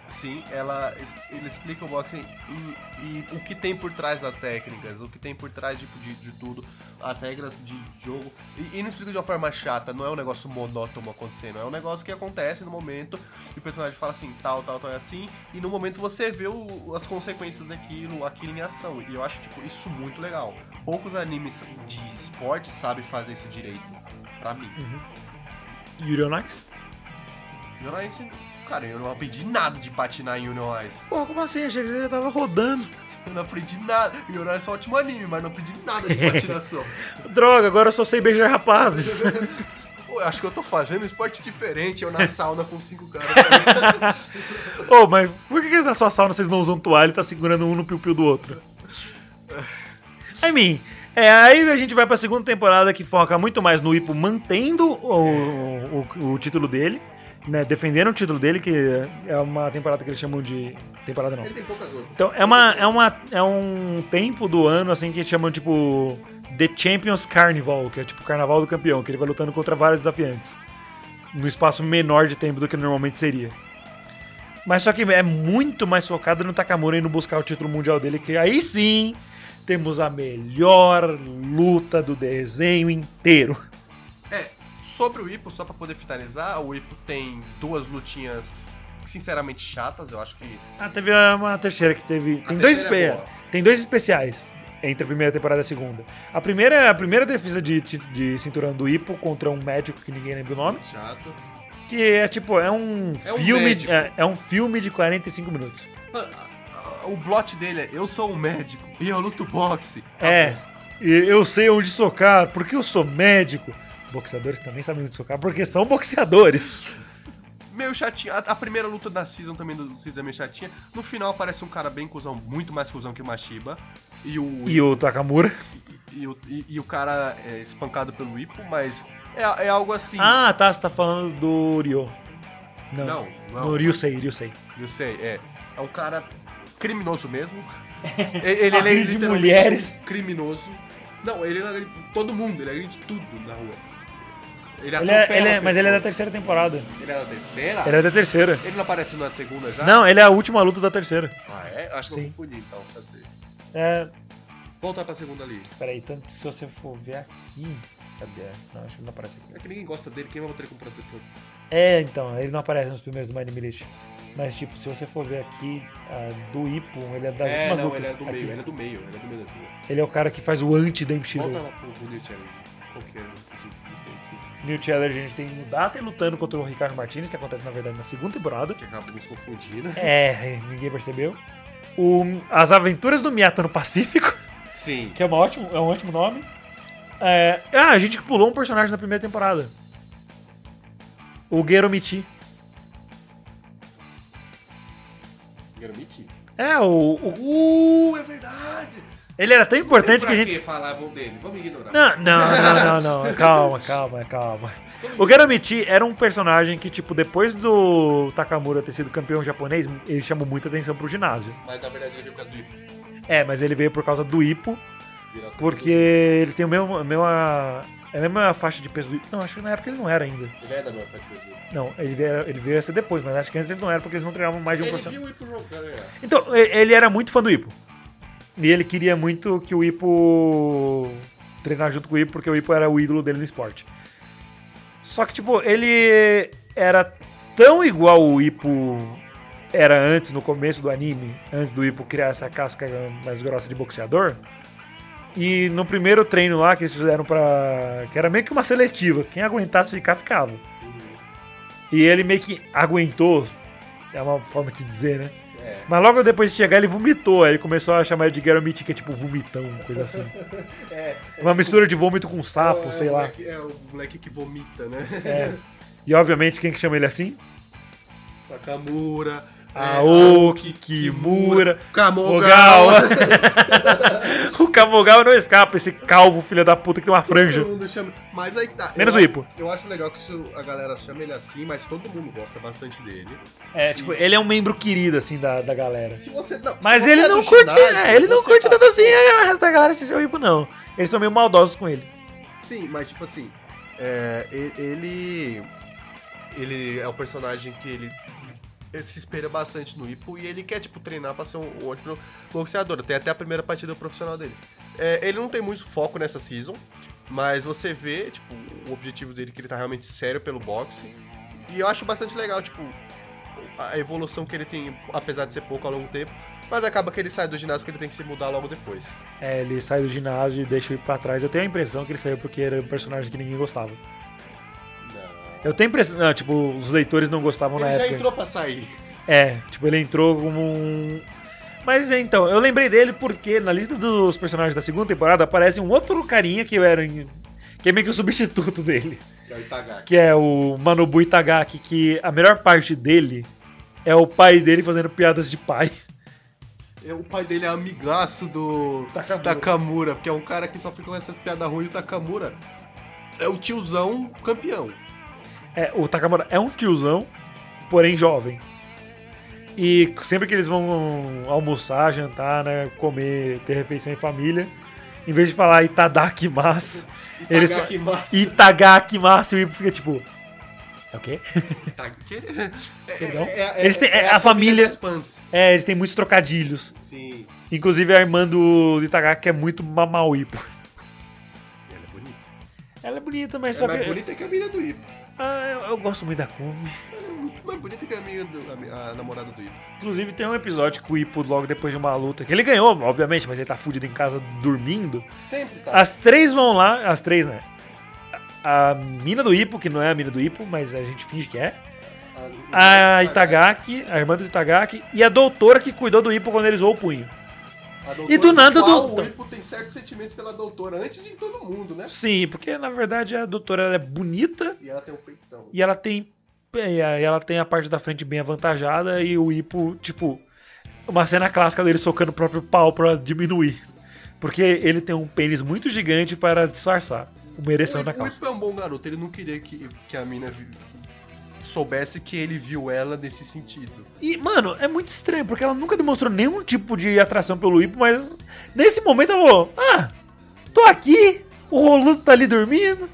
Sim, ela ele explica o boxe e, e o que tem por trás das técnicas, o que tem por trás tipo, de, de tudo, as regras de jogo. E, e não explica de uma forma chata, não é um negócio monótono acontecendo, é um negócio que acontece no momento e o personagem fala assim, tal, tal, tal, é assim, e no momento você vê o- as consequências daquilo, aquilo em ação. E eu acho tipo, isso muito legal. Poucos animes de esporte sabem fazer isso direito. Pra mim. Yuri on Ice? Union Ice, cara, eu não aprendi nada de patinar em Union Ice. Pô, como assim? Achei que você já tava rodando. Eu não aprendi nada. Union Ice é um ótimo anime, mas não aprendi nada de patinação. Droga, agora eu só sei beijar rapazes. Pô, acho que eu tô fazendo um esporte diferente, eu na sauna com cinco caras. Ô, mas por que que na sua sauna vocês não usam toalha e tá segurando um no piu-piu do outro? I mean, é, aí a gente vai pra segunda temporada que foca muito mais no Ipo mantendo o, o, o título dele, né, defendendo o título dele, que é uma temporada que eles chamam de... Temporada não. Ele tem poucas. Então, é, uma, é, uma, é um tempo do ano, assim, que eles chamam, tipo, The Champions Carnival, que é tipo o Carnaval do Campeão, que ele vai lutando contra vários desafiantes. No espaço menor de tempo do que normalmente seria. Mas só que é muito mais focado no Takamura indo buscar o título mundial dele, que aí sim temos a melhor luta do desenho inteiro. Sobre o Ipo, só pra poder finalizar, o Ipo tem duas lutinhas sinceramente chatas, eu acho que. Ah, teve uma terceira que teve. Tem A dois, terceira é tem dois especiais entre a primeira temporada e a segunda. A primeira é a primeira defesa de, de, cinturão do Ipo contra um médico que ninguém lembra o nome. Chato. Que é tipo, é um É um filme. médico. é, é um filme de 45 minutos. O plot dele é: eu sou um médico e eu luto boxe. É. E eu sei onde socar, porque eu sou médico. Boxeadores também sabem onde socar, porque são boxeadores. Meio chatinho. A, a primeira luta da season também do season é meio chatinha. No final aparece um cara bem cuzão, muito mais cuzão que o Mashiba. E o. E o Takamura. e, o, e- e o cara é espancado pelo Ipo, mas é, é algo assim. Ah, tá, você tá falando do Ryo. Não, não, não. no Ryusei, Ryusei. Eu sei, é. É um cara criminoso mesmo. ele ele, é literalmente mulheres. criminoso. Não, ele não agride todo mundo, ele agride tudo na rua. Ele Ele é, ele é- mas ele é da terceira temporada. Ele é da terceira? Ele é da terceira. Ele não aparece na segunda já? Não, ele é a última luta da terceira. Ah, é? Acho que eu confundi então. É. Voltar pra segunda ali. Peraí, tanto se você for ver aqui. Cadê? Não, acho que não aparece aqui. É que ninguém gosta dele, quem vai ter comprado depois? É, então, ele não aparece nos primeiros do Anime List. Mas, tipo, se você for ver aqui, a do Ipo, ele é das É, últimas não, lutas. ele é do aqui. meio, ele é do meio, ele é do meio da segunda. Ele é o cara que faz o anti-Dempshiro. Volta lá pro, Challenge. Qual que é? Que New Challenge, a gente tem o Data lutando contra o Ricardo Martinez, que acontece, na verdade, na segunda temporada. acaba nos confundindo. É, ninguém percebeu. O, As Aventuras do Miyata no Pacífico, Sim. que é, uma ótimo, é um ótimo nome. É, ah, a gente pulou um personagem na primeira temporada. O Geromichi. Garomiti? É, o, o- Uh, é verdade! Ele era tão importante que a gente. falavam dele? Vamos ignorar. Não, não, não, não. Calma, calma, calma. O Garamichi era um personagem que, tipo, depois do Takamura ter sido campeão japonês, ele chamou muita atenção pro ginásio. Mas na verdade ele veio por causa do Ipo. É, mas ele veio por causa do Ipo, porque ele tem o mesmo, a mesma, é a mesma faixa de peso do Ipo. Não, acho que na época ele não era ainda. Ele é da minha faixa de peso. Não, ele veio, ele veio a ser depois, mas acho que antes ele não era porque eles não treinavam mais de um Ele profissional. viu o Ipo jogar, né? Então, ele era muito fã do Ipo. E ele queria muito que o Ipo treinar junto com o Ipo, porque o Ipo era o ídolo dele no esporte. Só que, tipo, ele era tão igual o Ipo era antes, no começo do anime, antes do Ipo criar essa casca mais grossa de boxeador, E no primeiro treino lá que eles fizeram pra. que era meio que uma seletiva. Quem aguentasse ficar, ficava. E ele meio que aguentou. É uma forma de dizer, né? É. Mas logo depois de chegar, ele vomitou. Aí ele começou a chamar ele de Garomiti, que é tipo vomitão, coisa assim. É, é Uma tipo- mistura de vômito com sapo, é, sei lá. moleque- é o moleque que vomita, né? É. E obviamente, quem que chama ele assim? Nakamura. Aoki, Kimura, Kamogawa. Ogawa. o Kamogawa não escapa, esse calvo filho da puta que tem uma franja. Todo mundo chama. Mas aí tá. Menos eu o Ipo. Eu acho legal que isso- a galera chama ele assim, mas todo mundo gosta bastante dele. É, tipo, ele é um membro querido, assim, da, da galera. Se você não, se Mas você ele é não curte, ginásio, é, ele não curte tá- tanto assim é, o resto da galera esse seu Ipo, não. Eles são meio maldosos com ele. Sim, mas tipo assim, é, e- ele. Ele é um personagem que ele, ele se espelha bastante no Ipo e ele quer, tipo, treinar pra ser um, ótimo boxeador. Tem até a primeira partida profissional dele. É, ele não tem muito foco nessa season, mas você vê, tipo, o objetivo dele que ele tá realmente sério pelo boxe. E eu acho bastante legal, tipo, a evolução que ele tem, apesar de ser pouco ao longo tempo. Mas acaba que ele sai do ginásio que ele tem que se mudar logo depois. É, ele sai do ginásio e deixa o Ipo pra trás. Eu tenho a impressão que ele saiu porque era um personagem que ninguém gostava. Eu tenho impressão. Não, tipo, os leitores não gostavam na Ele já época. entrou pra sair. É, tipo, ele entrou como um. Mas então, eu lembrei dele porque na lista dos personagens da segunda temporada aparece um outro carinha que era. em- que é meio que o substituto dele. Que é o Itagaki. Que é o Manobu Itagaki, que a melhor parte dele é o pai dele fazendo piadas de pai. É, O pai dele é amigaço do Takamura. Takamura, porque é um cara que só fica com essas piadas ruins. O Takamura é o tiozão campeão. É, o Takamura é um tiozão, porém jovem. E sempre que eles vão almoçar, jantar, né, comer, ter refeição em família, em vez de falar Itadakimasu, Eles-. Itagakimasu, e fica tipo. É o quê? É, Entendeu? é- é- Eles têm- é a família-. É, eles têm muitos trocadilhos. Sim. Inclusive a irmã do Itagaki é muito mamauípo. Ela é bonita. Ela é bonita, mas É só mais que. bonita que a amiga do Ipo. Ah, eu, eu gosto muito da Kumi. Ela é mais bonita que a amiga do, a, a namorada do Ipo. Inclusive tem um episódio com o Ipo logo depois de uma luta, que ele ganhou, obviamente, mas ele tá fudido em casa dormindo. Sempre tá. As três vão lá, as três, né? A mina do Ipo, que não é a mina do Ipo, mas a gente finge que é. A Itagaki, a irmã do Itagaki, e a doutora que cuidou do Ipo quando ele usou o punho. E do nada do- O Ipo tem certos sentimentos pela doutora antes de todo mundo, né? Sim, porque na verdade a doutora ela é bonita E ela tem um peitão. e ela tem e ela tem a parte da frente bem avantajada e o Ipo, tipo, uma cena clássica dele socando o próprio pau pra diminuir. Porque ele tem um pênis muito gigante para disfarçar uma ereção o, na o calça. Ipo é um bom garoto, ele não queria que, que a mina soubesse que ele viu ela nesse sentido. E, mano, é muito estranho, porque ela nunca demonstrou nenhum tipo de atração pelo Ipo, mas nesse momento ela falou: Ah, tô aqui, o Roludo tá ali dormindo.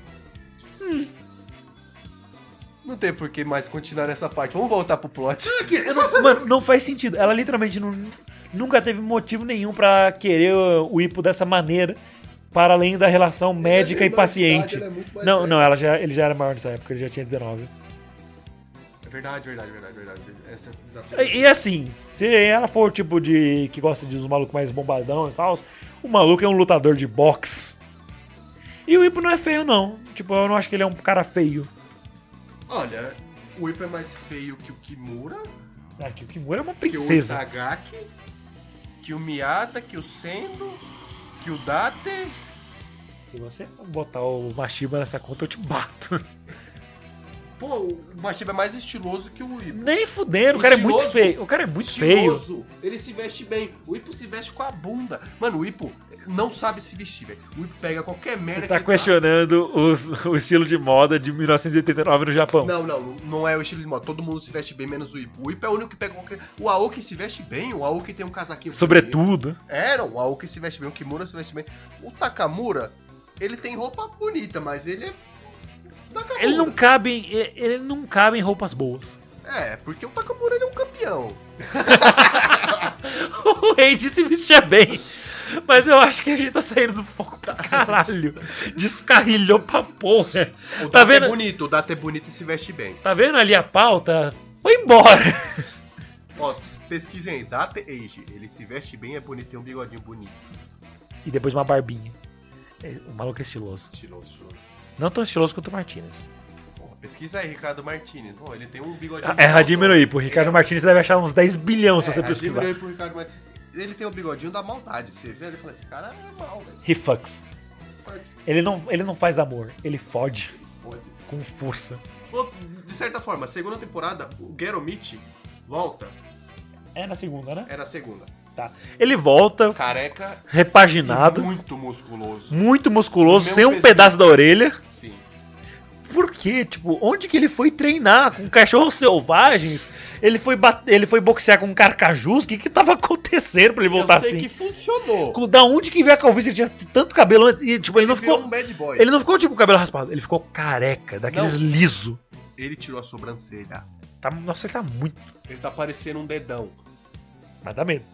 Não tem por que mais continuar nessa parte. Vamos voltar pro plot. Eu não- mano, não faz sentido. Ela literalmente não- nunca teve motivo nenhum pra querer o Ipo dessa maneira, para além da relação médica e paciente. é Não, não, ela já, ele já era maior nessa época, ele já tinha 19. Verdade, verdade, verdade, verdade. Essa. E, e assim, se ela for o tipo de. que gosta de uns malucos mais bombadão e tal, o maluco é um lutador de boxe. E o Ipo não é feio, não. Tipo, eu não acho que ele é um cara feio. Olha, o Ipo é mais feio que o Kimura, Ah, que o Kimura é uma que o princesa. Itagaki, que o Miyata, que o Sendo, que o Date. Se você botar o Mashiba nessa conta, eu te bato. Pô, o Mashiba é mais estiloso que o Ipo. Nem fudendo, o cara é muito feio. O cara é muito feio. Estiloso. Ele se veste bem. O Ipo se veste com a bunda. Mano, o Ipo não sabe se vestir, velho. O Ipo pega qualquer merda Você tá que questionando os- o estilo de moda de 1989 no Japão. Não, não, não é o estilo de moda. Todo mundo se veste bem, menos o Ipo. O Ipo é o único que pega qualquer. O Aoki se veste bem, o Aoki tem um casaquinho. Sobretudo. É, não, o Aoki se veste bem, o Kimura se veste bem. O Takamura, ele tem roupa bonita, mas ele é. Takamura. Ele não cabe, em- ele não cabe em roupas boas. É, porque o Takamura ele é um campeão. O Reid se vestia bem. Mas eu acho que a gente tá saindo do foco pra caralho. Descarrilhou pra porra. O Tá Date vendo? é bonito, o Date é bonito e se veste bem. Tá vendo ali a pauta? Foi embora. Ó, pesquisem aí, Date Age. Ele se veste bem, é bonito, tem um bigodinho bonito. E depois uma barbinha. É, O maluco é estiloso. Estiloso, estiloso. Não tão estiloso quanto o Martinez. Pesquisa aí, Ricardo Martinez. Pô, ele tem um bigodinho. É, diminuir. Pro Ricardo Martinez você deve achar uns 10 bilhões se você É, pesquisar. diminuir pro Ricardo Martinez. Ele tem o bigodinho da maldade. Você vê, ele fala, esse cara é mal, velho. He fucks. Ele não, ele não faz amor, ele fode Pode. com força. De certa forma, segunda temporada, o Geromit volta. É na segunda, né? É na segunda. Tá. Ele volta, Careca repaginado, muito musculoso. muito musculoso, sem um pedaço da orelha. Por quê? Tipo, onde que ele foi treinar? Com cachorros selvagens? Ele foi, ele foi boxear com carcajus? O que que tava acontecendo pra ele voltar Eu sei assim? que funcionou. Com- Da onde que veio a calvície? Ele tinha tanto cabelo antes e, tipo, ele não virou ficou... um bad boy. Ele não ficou, tipo, cabelo raspado. Ele ficou careca, daqueles Não. liso. Ele tirou a sobrancelha. Tá, nossa, ele tá muito... Ele tá parecendo um dedão. Mas dá medo.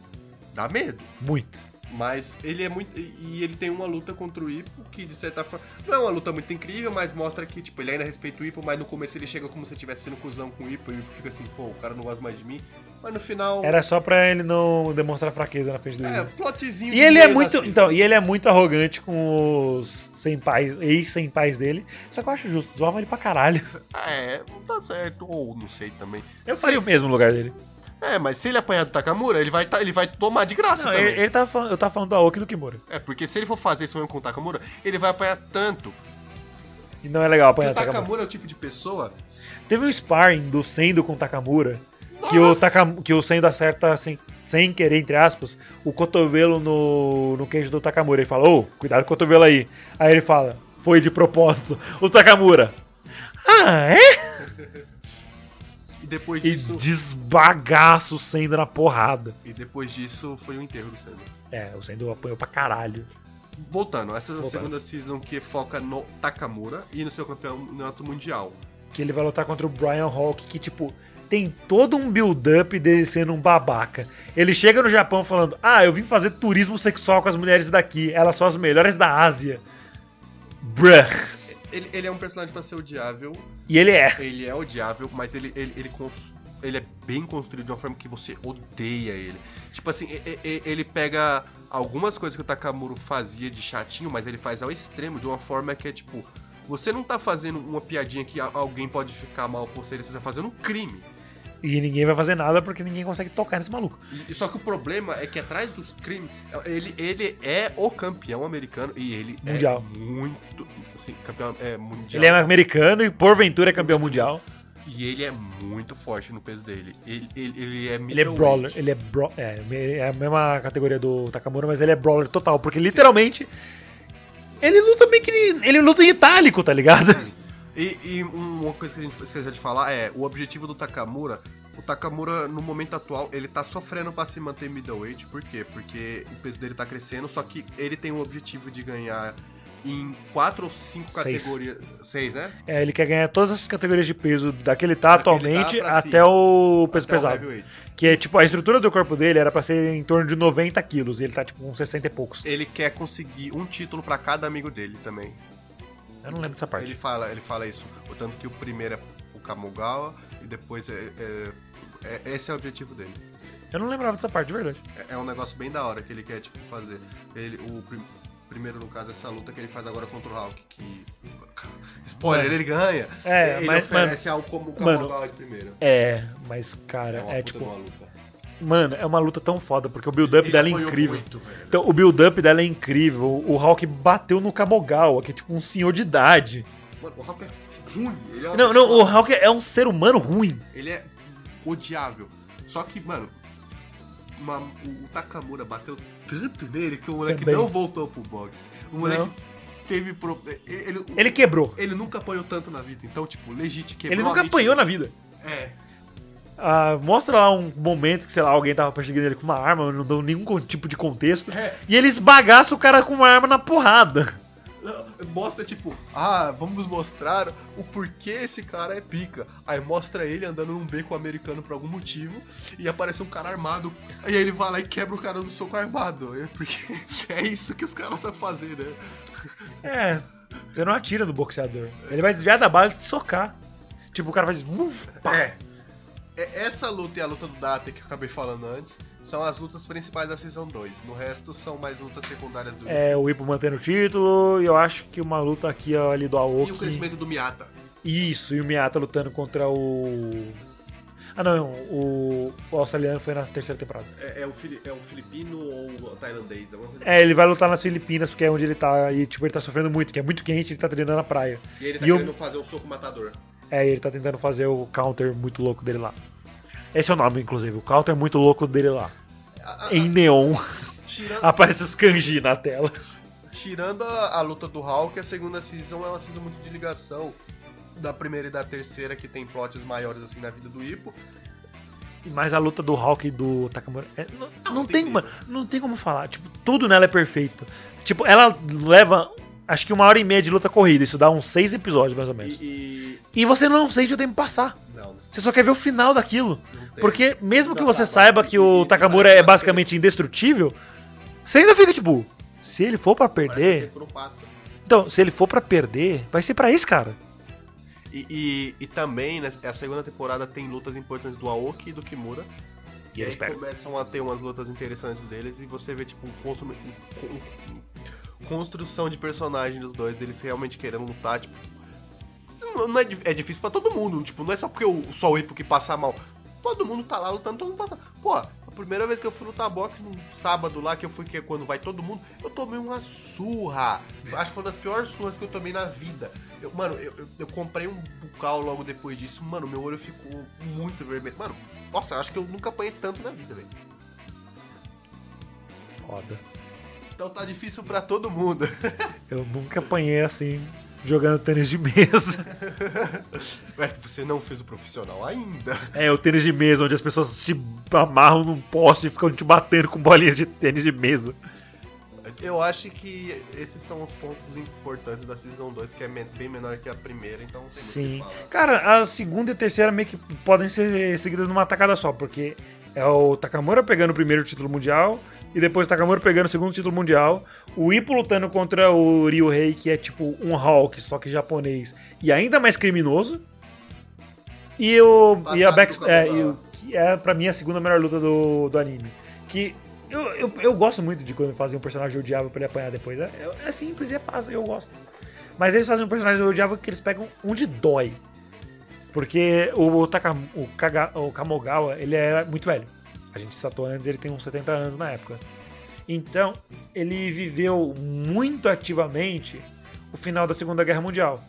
Dá medo. Muito. Mas ele é muito. E ele tem uma luta contra o Ipo que, de certa forma. Não é uma luta muito incrível, mas mostra que, tipo, ele ainda respeita o Ipo, mas no começo ele chega como se estivesse sendo cuzão com o Ipo e o Ipo fica assim, pô, o cara não gosta mais de mim. Mas no final. Era só pra ele não demonstrar fraqueza na frente do É, plotzinho E de ele é muito, da então, e ele é muito arrogante com os senpais, ex-senpais dele. Só que eu acho justo, zoava ele pra caralho. É, não tá certo. Ou não sei também. Eu faria o mesmo lugar dele. É, mas se ele apanhar do Takamura, ele vai, tá- ele vai tomar de graça Não, também. ele, ele tava falando, eu tava falando do Aoki do Kimura. É, porque se ele for fazer isso mesmo com o Takamura, ele vai apanhar tanto. E não é legal apanhar o o Takamura. Takamura é o tipo de pessoa. Teve um sparring do Sendo com o Takamura, que o! Takam, que o Sendo acerta sem, sem querer, entre aspas, o cotovelo no, no queijo do Takamura. Ele fala, ô, cuidado com o cotovelo aí. Aí ele fala, foi de propósito. O Takamura, ah, é? E depois E disso. desbagaço o Sendo na porrada. E depois disso foi o enterro do Sendo. É, o Sendo apanhou pra caralho. Voltando, essa é a Voltando. segunda season que foca no Takamura e no seu campeonato mundial. Que ele vai lutar contra o Brian Hawk, que, tipo, tem todo um build-up dele sendo um babaca. Ele chega no Japão falando: Ah, eu vim fazer turismo sexual com as mulheres daqui, elas são as melhores da Ásia. Bruh. Ele, ele é um personagem pra ser odiável, E ele é. ele é odiável, mas ele, ele, ele, cons- ele é bem construído de uma forma que você odeia ele. Tipo assim, ele pega algumas coisas que o Takamura fazia de chatinho, mas ele faz ao extremo, de uma forma que é tipo. Você não tá fazendo uma piadinha que alguém pode ficar mal por você, você tá fazendo um crime. E ninguém vai fazer nada porque ninguém consegue tocar nesse maluco. E- Só que o problema é que atrás dos crimes, ele, ele é o campeão americano e ele Mundial. é muito. Assim, campeão é, mundial. Ele é americano e porventura é campeão mundial. E ele é muito forte no peso dele. Ele, ele, ele é Ele é brawler. Ele é, bro é, é a mesma categoria do Takamura, mas ele é brawler total. Porque literalmente. Ele luta bem que. Ele luta em itálico, tá ligado? E, e uma coisa que a gente esqueceu de falar é o objetivo do Takamura. O Takamura, no momento atual, ele tá sofrendo pra se manter middleweight. Por quê? Porque o peso dele tá crescendo, só que ele tem o objetivo de ganhar em quatro ou cinco Seis. categorias. Seis, né? É, ele quer ganhar todas as categorias de peso daquele tá Daquele atualmente tá até o peso Até o pesado. heavyweight. Que é tipo, a estrutura do corpo dele era pra ser em torno de 90 quilos. E ele tá tipo com 60 e poucos. Ele quer conseguir um título pra cada amigo dele também. Eu não lembro dessa parte. Ele fala, ele fala isso. O tanto que o primeiro é o Kamogawa e depois é, é- é- esse é o objetivo dele. Eu não lembrava dessa parte, de verdade. É, é um negócio bem da hora que ele quer tipo fazer. Ele, o prim- primeiro no caso essa luta que ele faz agora contra o Hulk, que spoiler, Mano. ele ganha. É, ele mas- oferece algo como o mano, Kamogawa de primeiro. É, mas cara, É é, tipo. luta. Mano, é uma luta tão foda, porque o build-up dela é incrível. muito. Então, o build-up dela é incrível. O Hulk bateu no Kamogawa, que é tipo um senhor de idade. Mano, o Hulk é ruim. É Não, não, o Hulk é um ser humano ruim. Ele é odiável. Só que, mano, uma- o Takamura bateu tanto nele que o moleque Também. não voltou pro box. O moleque Não. teve. Pro... Ele, ele, quebrou. ele nunca apanhou tanto na vida. Então, tipo, legit quebrou. Ele nunca apanhou na vida. É. Ah, mostra lá um momento que, sei lá, alguém tava perseguindo ele com uma arma, não dão nenhum tipo de contexto. É. E ele esbagaça o cara com uma arma na porrada. Mostra, tipo, ah, vamos mostrar o porquê esse cara é pica. Aí mostra ele andando num beco americano por algum motivo e aparece um cara armado. Aí ele vai lá e quebra o cara no soco armado. É porque é isso que os caras sabem fazer, né? É, você não atira do boxeador. Ele vai desviar da bala e te socar. Tipo, o cara faz. Uf, pá. É. é- essa luta e a luta do Data que eu acabei falando antes são as lutas principais da Season 2. No resto são mais lutas secundárias do É, o Ipo mantendo o título, e eu acho que uma luta aqui ali do E o Aoki. crescimento do Miata. Isso, e o Miyata lutando contra o. Ah não, o, o australiano foi na terceira temporada. É, é o, é o filipino ou o tailandês? É, ele vai lutar nas Filipinas, porque é onde ele tá, e tipo, ele tá sofrendo muito, que é muito quente, ele tá treinando na praia. assim. E ele tá E o- querendo fazer um soco matador. É, e ele tá tentando fazer o counter muito louco dele lá. Esse é o nome, inclusive, o counter muito louco dele lá. A- a- Em neon, tirando, aparece os kanji na tela. tirando a, a luta do Hulk, a segunda season é uma season muito de ligação da primeira e da terceira, que tem plots maiores assim na vida do Ipo. Mas a luta do Hulk e do Takamura. é, não, não tem tem, mano, não tem como falar. Tipo, tudo nela é perfeito. Tipo, ela leva. Acho que uma hora e meia de luta corrida. Isso dá uns seis episódios, mais ou menos. E. E, você não sente o tempo passar. e- Não, não Você só quer ver o final daquilo. Porque mesmo que você saiba que o e- Takamura e- é basicamente indestrutível, você ainda fica tipo. Se ele for o perder. Então, se ele for pra perder, vai ser pra esse cara. E, e, e também, né, a segunda temporada tem lutas importantes do Aoki e do Kimura. E E eles começam a ter umas lutas interessantes deles e você vê, tipo, um constru- um- um- construção de personagem dos dois, deles realmente querendo lutar, tipo. Não, é, é difícil pra todo mundo, tipo, não é só porque o, só o que passa mal. Todo mundo tá lá lutando, todo mundo passa. Pô, a primeira vez que eu fui lutar boxe no sábado lá, que eu fui que é quando vai todo mundo, eu tomei uma surra. Acho que foi uma das piores surras que eu tomei na vida. Eu- mano, eu, eu, eu comprei um bucal logo depois disso, mano, meu olho ficou muito vermelho. Mano, nossa, acho que eu nunca apanhei tanto na vida, velho. Foda. Então tá difícil pra todo mundo. Eu nunca apanhei assim, jogando tênis de mesa. Ué, você não fez o profissional ainda. É, o tênis de mesa, onde as pessoas se amarram num poste e ficam te batendo com bolinhas de tênis de mesa. Mas eu acho que esses são os pontos importantes da Season 2, que é bem menor que a primeira, então não tem Sim. que falar. Cara, a segunda e a terceira meio que podem ser seguidas numa tacada só, porque é o Takamura pegando o primeiro título mundial e depois o Takamura pegando o segundo título mundial, o Ippo lutando contra o Ryu-Rei, que é tipo um Hulk, só que japonês, e ainda mais criminoso. E, o, e a Passado do é, e o- que é pra mim a segunda melhor luta do, do anime. Que eu, eu, eu gosto muito de quando fazem um personagem odiável pra ele apanhar depois. É, é simples e é fácil, eu gosto. Mas eles fazem um personagem odiável que eles pegam onde dói. Porque o, Taka, o, Kaga, o Kamogawa, ele era muito velho. A gente citou antes, ele tem uns 70 anos na época. Então, ele viveu muito ativamente o final da Segunda Guerra Mundial.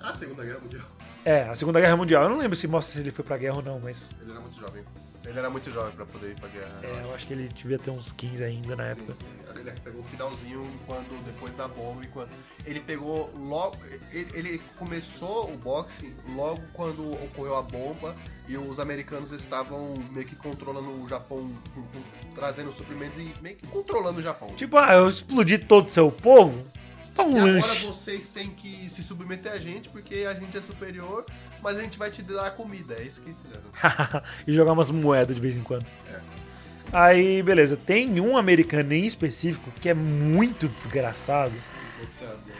Ah, Segunda Guerra Mundial. É, a Segunda Guerra Mundial. Eu não lembro se mostra se ele foi pra guerra ou não, mas Ele era muito jovem. Ele era muito jovem pra poder ir pra guerra. é, eu acho que ele devia ter uns 15 ainda na Sim, época. sim. Ele pegou o finalzinho quando depois da bomba e quando ele pegou logo ele, ele começou o boxe logo quando ocorreu a bomba e os americanos estavam meio que controlando o Japão, trazendo suprimentos e meio que controlando o Japão. Tipo, ah, eu explodi todo o seu povo? E um agora lanche. vocês têm que se submeter a gente porque a gente é superior, mas a gente vai te dar comida. É isso que fizeram. e jogar umas moedas de vez em quando. É. Aí, beleza. Tem um americano em específico que é muito desgraçado,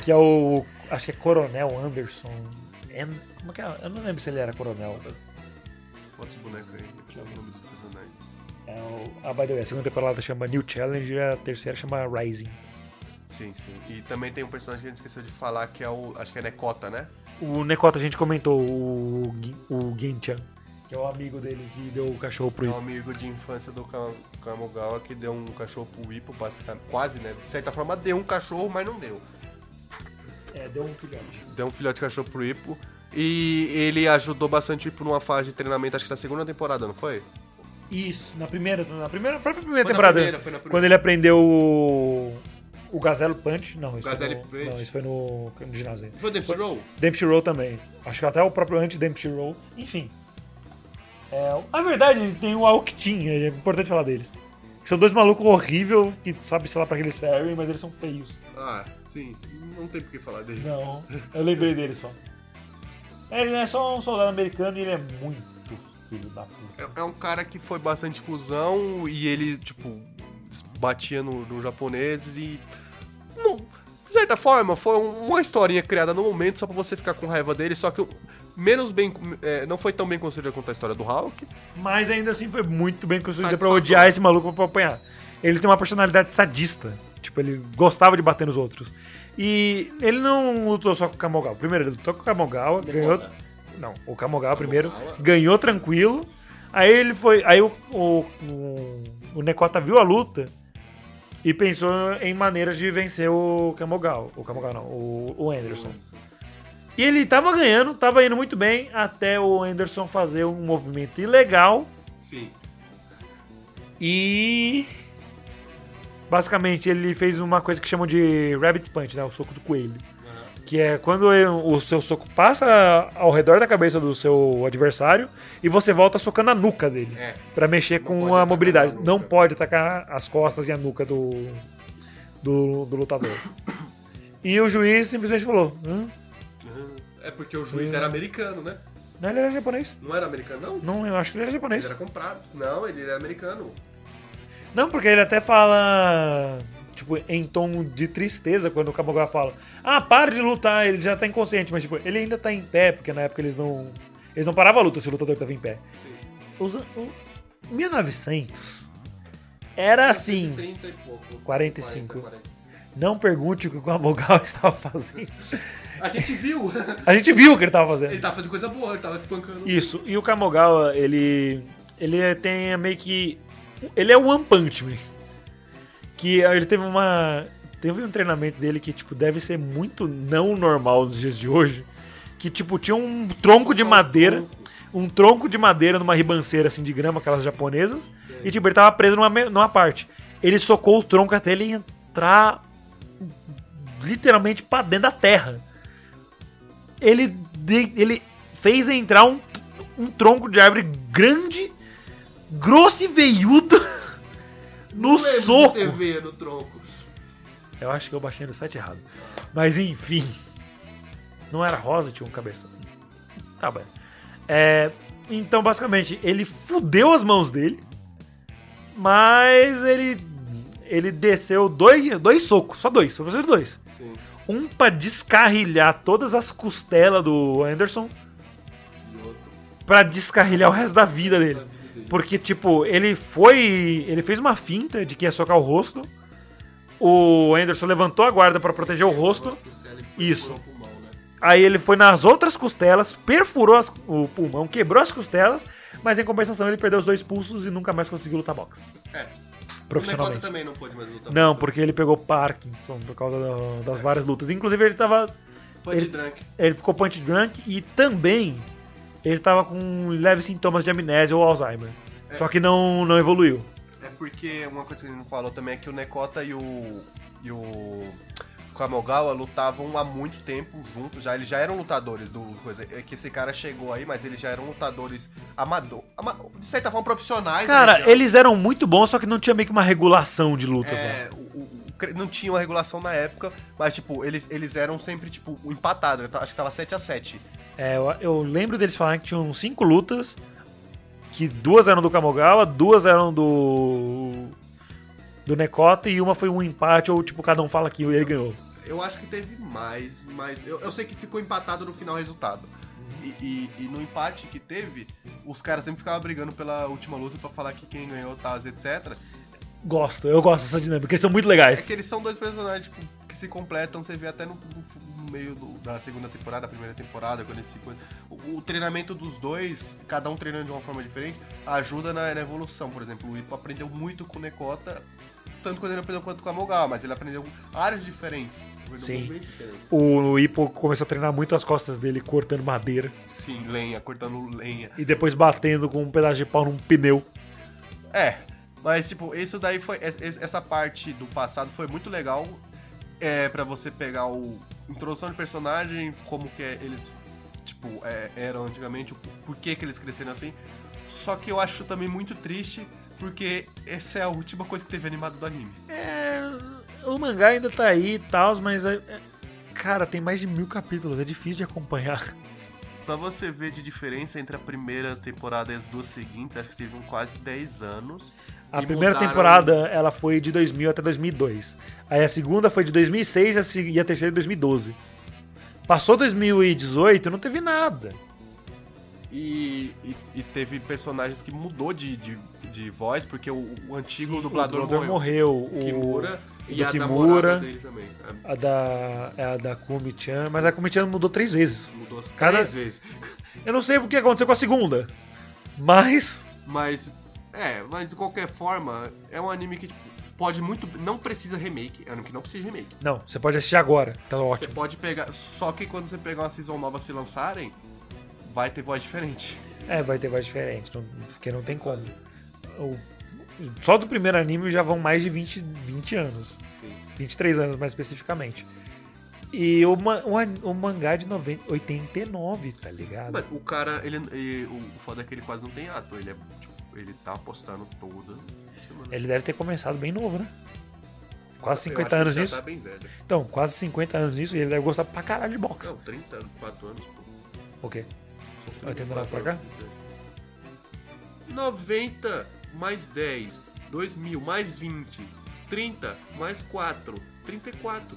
que é o. Acho que é Coronel Anderson. É- como é que é? Eu não lembro se ele era coronel. Bota esse boneco aí, eu ver o nome dos personagens. É o, ah, by the way, a segunda temporada chama New Challenge e a terceira chama Rising. Sim, sim. E também tem um personagem que a gente esqueceu de falar que é o. Acho que é Nekota, né? O Nekota a gente comentou, o, o Ginchan, que é o amigo dele que deu o cachorro pro É um Ipo. amigo de infância do Ka- Kamogawa que deu um cachorro pro Ipo, basicamente. Quase, né? De certa forma deu um cachorro, mas não deu. É, deu um filhote. Deu um filhote de cachorro pro Ipo. E ele ajudou bastante o Ipo numa fase de treinamento, acho que na segunda temporada, não foi? Isso, na primeira, na primeira, própria primeira Foi na temporada. primeira, foi na primeira. Quando ele aprendeu o. Gazelle Punch. Não, isso Gazelle foi no, Punch. Não, isso foi no, no ginásio. Foi o Dempsey Roll? Dempsey Roll também. Acho que até o próprio anti-Dempsey Roll. Enfim. É, na verdade, tem o Aoktin, é importante falar deles. São dois malucos horríveis que sabe, sei lá, pra que eles servem, mas eles são feios. Ah, sim. Não tem por que falar deles. Não, eu lembrei dele só. Ele é só um soldado americano e ele é muito filho da puta. É, é um cara que foi bastante cuzão e ele, tipo, batia no, no japoneses e. Não, de certa forma, foi um- uma historinha criada no momento só pra você ficar com raiva dele, só que o- menos bem. é, não foi tão bem construída quanto a história do Hulk. Mas ainda assim foi muito bem construída pra odiar esse maluco pra apanhar. Ele tem uma personalidade sadista. Tipo, ele gostava de bater nos outros. E ele não lutou só com o Kamogawa. Primeiro, ele lutou com o Kamogawa, ganhou. Não, o Kamogawa primeiro Kamogawa. ganhou tranquilo. Aí ele foi. Aí o, o, o, o Nekota viu a luta e pensou em maneiras de vencer o Kamogawa. O Kamogawa não, o, o Anderson. E ele tava ganhando, tava indo muito bem, até o Anderson fazer um movimento ilegal Sim. e. Basicamente, ele fez uma coisa que chamam de Rabbit Punch, né? O soco do coelho. Que é quando o seu soco passa ao redor da cabeça do seu adversário e você volta socando a nuca dele. É. Pra mexer com a mobilidade. Não pode atacar as costas e a nuca do, do, do lutador. E o juiz simplesmente falou: Hã? É porque o juiz Hum. era americano, né? Não, ele era japonês. Não era americano, não? Não, eu acho que ele era Ele japonês. era comprado. Não, ele era americano. Não, porque ele até fala, tipo, em tom de tristeza quando o Kamogawa fala: Ah, para de lutar, ele já tá inconsciente, mas tipo, ele ainda tá em pé, porque na época eles não. Eles não paravam a luta se o lutador tava em pé. Os, o 1900 era assim. 30 e pouco. 45. 40. Não pergunte o que o Kamogawa estava fazendo. A gente viu. A gente viu o que ele tava fazendo. ele tava fazendo coisa boa, ele tava espancando. Isso, e o Kamogawa, ele. Ele tem meio que. Ele é o One Punch Man. Que ele teve uma. Teve um treinamento dele que, tipo, deve ser muito não normal nos dias de hoje. Que, tipo, tinha um tronco de madeira. Um tronco de madeira numa ribanceira assim de grama, aquelas japonesas. E, tipo, ele tava preso numa, numa parte. Ele socou o tronco até ele entrar literalmente pra dentro da terra. Ele, ele fez entrar um, um tronco de árvore grande, grosso e veiudo no Não soco. TV no tronco. Eu acho que eu baixei no site errado. Mas enfim. Não era rosa, tinha um cabeção. Tá bem. É, então, basicamente, ele fudeu as mãos dele. Mas ele. Ele desceu dois, dois socos, só dois, só de dois. Sim. Um pra descarrilhar todas as costelas do Anderson, E outro. pra descarrilhar o resto da vida da dele. Porque, tipo, ele foi. Ele fez uma finta de que ia socar o rosto. O Anderson levantou a guarda pra proteger o rosto. Isso. o? Aí ele foi nas outras costelas, perfurou as- o pulmão, quebrou as costelas, mas em compensação ele perdeu os dois pulsos e nunca mais conseguiu lutar boxe. É. O Profissionalmente. também não pôde mais lutar. Não, boxe. porque ele pegou Parkinson por causa da- das várias lutas. Inclusive ele tava. Punch ele- drunk. Ele ficou punch drunk e também ele tava com leves sintomas de amnésia ou Alzheimer. É. Só que não, não evoluiu. É porque uma coisa que ele não falou também é que o Nekota e o. e o. Kamogawa lutavam há muito tempo juntos já. Eles já eram lutadores do coisa. É que esse cara chegou aí, mas eles já eram lutadores amador. ama- de certa forma profissionais. né, Cara, já. eles eram muito bons, só que não tinha meio que uma regulação de lutas É, o- o- não tinha uma regulação na época, mas tipo, eles, eles eram sempre, tipo, empatados. né? Acho que tava 7 a 7 É, eu, eu lembro deles falarem que tinham cinco lutas, que duas eram do Kamogawa, duas eram do. do Nekota e uma foi um empate, ou tipo, cada um fala que ele ganhou. Eu acho que teve mais, mas eu, eu sei que ficou empatado no final resultado. E, e- e no empate que teve, os caras sempre ficavam brigando pela última luta pra falar que quem ganhou, tal, etc. Gosto, eu gosto dessa dinâmica, eles são muito É legais. que eles são dois personagens tipo, que se completam, você vê até no, no- meio do- da segunda temporada, da primeira temporada, quando eles se. O, o treinamento dos dois, cada um treinando de uma forma diferente, ajuda na, na evolução. Por exemplo, o Ippo aprendeu muito com o Nekota, tanto quando ele aprendeu quanto com a Mogal, mas ele aprendeu áreas diferentes. Sim. O Ippo começou a treinar muito as costas dele cortando madeira Sim, lenha, cortando lenha. e depois batendo com um pedaço de pau num pneu. É, mas tipo, isso daí foi. es- es- Essa parte do passado foi muito legal. É, para você pegar o. Introdução de personagem, como que é- eles, tipo, é, eram antigamente, o porquê que eles cresceram assim. Só que eu acho também muito triste, porque essa é a última coisa que teve animado do anime. É, o mangá ainda tá aí e tal, mas. é- é- cara, tem mais de mil capítulos, é difícil de acompanhar. Pra você ver de diferença entre a primeira temporada e as duas seguintes, acho que teve um quase 10 anos. A E primeira mudaram- temporada ela foi de 2000 até 2002. Aí a segunda foi de 2006 e a terceira de 2012. Passou 2018 não teve nada. E, e, e teve personagens que mudou de, de, de voz, porque o, o antigo Sim, dublador, o dublador morreu. O Kimura e do a Kimura. dele também. A- A da, é a da Kumi-chan, mas a Kumi-chan mudou três vezes. Mudou Cada- três vezes. Eu não sei o que aconteceu com a segunda, mas Mas, é, mas de qualquer forma, é um anime que tipo, pode muito. Não precisa remake. É um anime que não precisa de remake. não, você pode assistir agora, tá Você ótimo. pode pegar. Só que quando você pegar uma season nova se lançarem, vai ter voz diferente. É, vai ter voz diferente, não- porque não tem como. O- só do primeiro anime já vão mais de 20, 20 anos. Sim. 23 anos mais especificamente. E o, o, o mangá de 90, 89, tá ligado? Mas o cara, ele. o foda é que ele quase não tem ato. Ele é. Tipo, ele tá postando toda semana. Ele deve ter começado bem novo, né? Quase Eu 50 acho que anos nisso. Tá bem velho. Então, quase 50 anos nisso e ele deve gostar pra caralho de boxe. Não, 34 anos, pô. O quê? São 89 pra 34 cá? anos, né? 90 mais 10, 2000 mais 20, 30 mais 4, 34.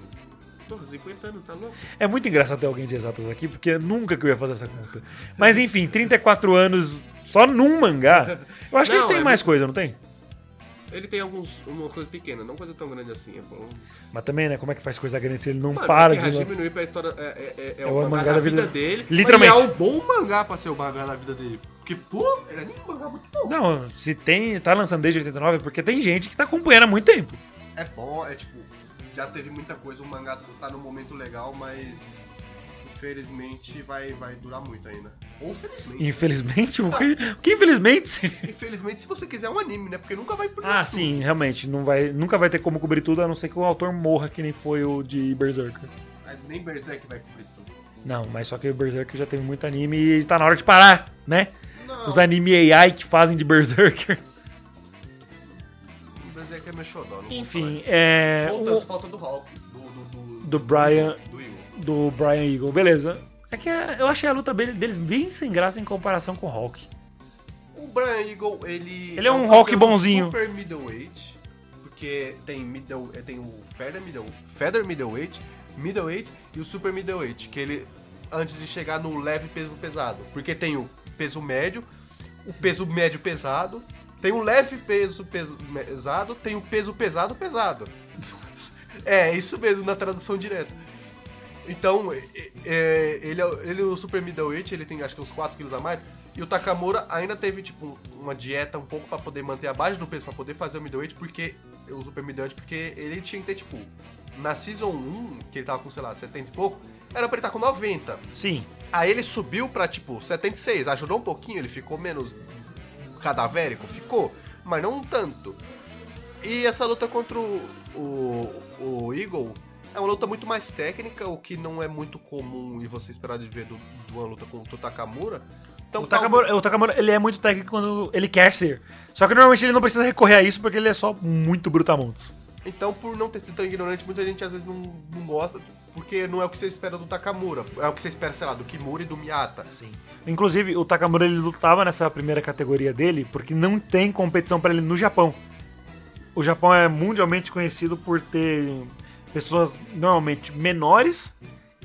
Porra, 50 anos, tá louco? É muito engraçado ter alguém de exatas aqui, porque nunca que eu ia fazer essa conta. Mas enfim, 34 anos só num mangá. Eu acho que Não, ele tem é mais muito- coisa, não tem? Ele tem alguns. uma coisa pequena, não coisa tão grande assim. É bom. Mas também, né? Como é que faz coisa grande se ele não Mano, para é que de lançar? Hajime no Ippo é a história. É, é, é, é É o mangá, da vida, dele. Literalmente. Mas é o bom mangá pra ser o mangá da vida dele. Porque, pô, era nem um mangá muito bom. Não, se tem, tá lançando desde 89 é porque tem gente que tá acompanhando há muito tempo. É bom, é tipo. Já teve muita coisa, o mangá tá num momento legal, mas. Infelizmente vai, vai durar muito ainda. Ou felizmente. Infelizmente, o que, o que infelizmente. Infelizmente, se você quiser um anime, né? Porque nunca vai Ah, sim, realmente, não vai, nunca vai ter como cobrir tudo, a não ser que o autor morra, que nem foi o de Berserker. Nem Berserk vai cobrir tudo. Não, mas só que o Berserker já teve muito anime e tá na hora de parar, né? Não, Os anime AI que fazem de Berserker. O Berserk é meu xodó, Enfim, é. Falta, o- falta do Hulk. Do, do, do, Do Brian- Do Eagle. do Brian Eagle, beleza. É que é- eu achei a luta dele- deles bem sem graça em comparação com o Hulk. O Brian Eagle, ele. Ele é um Hulk campeão bonzinho. Super middleweight. Porque tem, middle, eh, tem o Feather, middle, feather Middleweight, Middleweight e o Super Middleweight. Que ele. Antes de chegar no leve peso pesado. Porque tem o peso médio, o peso médio pesado, tem o leve peso pesado, tem o peso pesado pesado. É, isso mesmo, na tradução direta. Então, é, ele, é, ele o Super Middleweight, ele tem acho que uns 4 quilos a mais. E o Takamura ainda teve, tipo, uma dieta um pouco pra poder manter abaixo do peso, pra poder fazer o Middleweight, porque. O Super Middleweight, porque ele tinha que ter, tipo. Na Season 1, que ele tava com, sei lá, 70 e pouco, era pra ele estar com 90. Sim. Aí ele subiu pra, tipo, 76. Ajudou um pouquinho, ele ficou menos cadavérico? Ficou, mas não tanto. E essa luta contra o, o, o Eagle é uma luta muito mais técnica, o que não é muito comum e você esperar de ver do- de uma luta contra o Takamura. Então, o, Takamura, o Takamura, ele é muito técnico quando ele quer ser. Só que normalmente ele não precisa recorrer a isso porque ele é só muito brutamontes. Então, por não ter sido tão ignorante, muita gente às vezes não, não gosta, porque não é o que você espera do Takamura. É o que você espera, sei lá, do Kimura e do Miyata. Sim. Inclusive, o Takamura ele lutava nessa primeira categoria dele porque não tem competição pra ele no Japão. O Japão é mundialmente conhecido por ter pessoas normalmente menores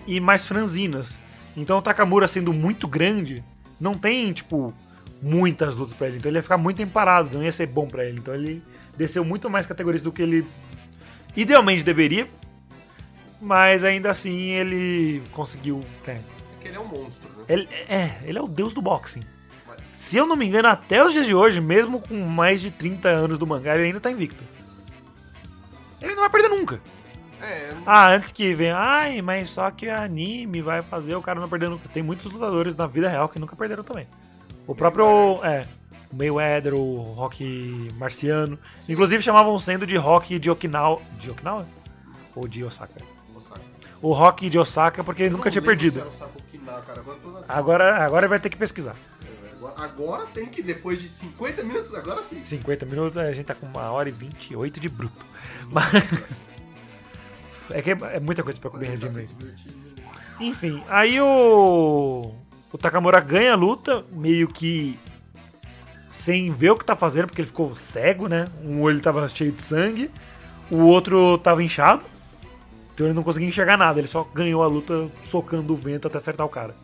e mais franzinas. Então o Takamura sendo muito grande, não tem, tipo, muitas lutas pra ele. Então ele ia ficar muito emparado, não ia ser bom pra ele. Então ele desceu muito mais categorias do que ele idealmente deveria. Mas ainda assim ele conseguiu. né, Porque ele é um monstro, né? ele, é, ele é o deus do boxing. Mas- Se eu não me engano, até os dias de hoje, mesmo com mais de 30 anos do mangá, ele ainda tá invicto. Ele não vai perder nunca. É, Ah, antes que venha, ai, mas só que anime vai fazer o cara não perder nunca. Tem muitos lutadores na vida real que nunca perderam também. O próprio, é, o Mayweather, o Rock Marciano. Inclusive chamavam sendo de Rock de Okinawa. De Okinawa? Ou de Osaka? Osaka. O Rock de Osaka porque ele Eu nunca tinha perdido. Agora, Agora, vai ter que pesquisar. Agora- Agora tem que, depois de 50 minutos, agora sim. 50 minutos, a gente tá com uma hora e 28 de bruto. Mas. É que é, é muita coisa pra tá de meio. divertindo. Enfim, aí o. O Takamura ganha a luta, meio que. Sem ver o que tá fazendo, porque ele ficou cego, né? Um olho tava cheio de sangue, o outro tava inchado. Então ele não conseguia enxergar nada, ele só ganhou a luta socando o vento até acertar o cara.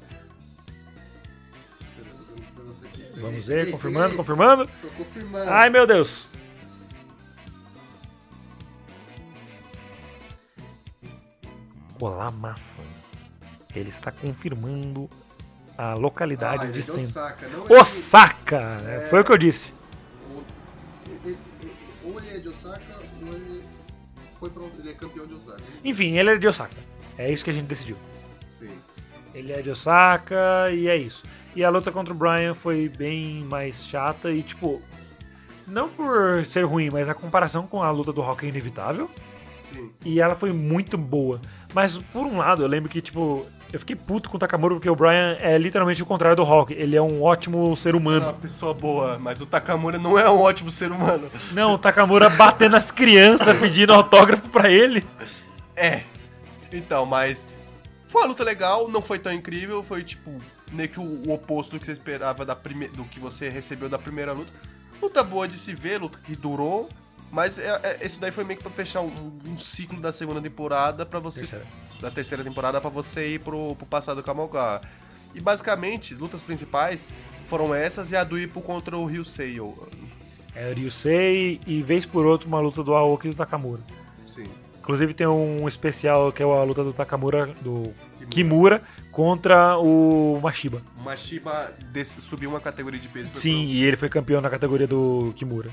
Vamos ver, confirmando, confirmando. Tô confirmando. Ai meu Deus. Olá, massa. Ele está confirmando a localidade Ah, de é. Osaka, não é Osaka! É. Foi o que eu disse. ele- Ou ele é de Osaka, foi pra... ele é campeão de Osaka. Enfim, ele é de Osaka. É isso que a gente decidiu. Sim. Ele é de Osaka e é isso. E a luta contra o Brian foi bem mais chata e, tipo, não por ser ruim, mas a comparação com a luta do Rock é inevitável. Sim. E ela foi muito boa. Mas, por um lado, eu lembro que, tipo, eu fiquei puto com o Takamura porque o Brian é literalmente o contrário do Rock. Ele é um ótimo ser é humano. uma pessoa boa, mas o Takamura não é um ótimo ser humano. Não, o Takamura batendo as crianças pedindo autógrafo pra ele. É. Então, mas foi uma luta legal, não foi tão incrível, foi tipo meio que o, o oposto do que você esperava da prime... do que você recebeu da primeira luta. Luta boa de se ver, luta que durou, mas é, é- esse daí foi meio que pra fechar um, um ciclo da segunda temporada para você Terceira. da terceira temporada pra você ir pro, pro passado Kamoga. E basicamente, lutas principais foram essas e a do Ipo contra o Ryusei. É o Ryusei e, vez por outra, uma luta do Aoki e do Takamura. Sim. Inclusive tem um especial que é a luta do Takamura, do Kimura, contra o Mashiba. O Mashiba Desse- subiu uma categoria de peso. Sim, e ele foi campeão na categoria do Kimura.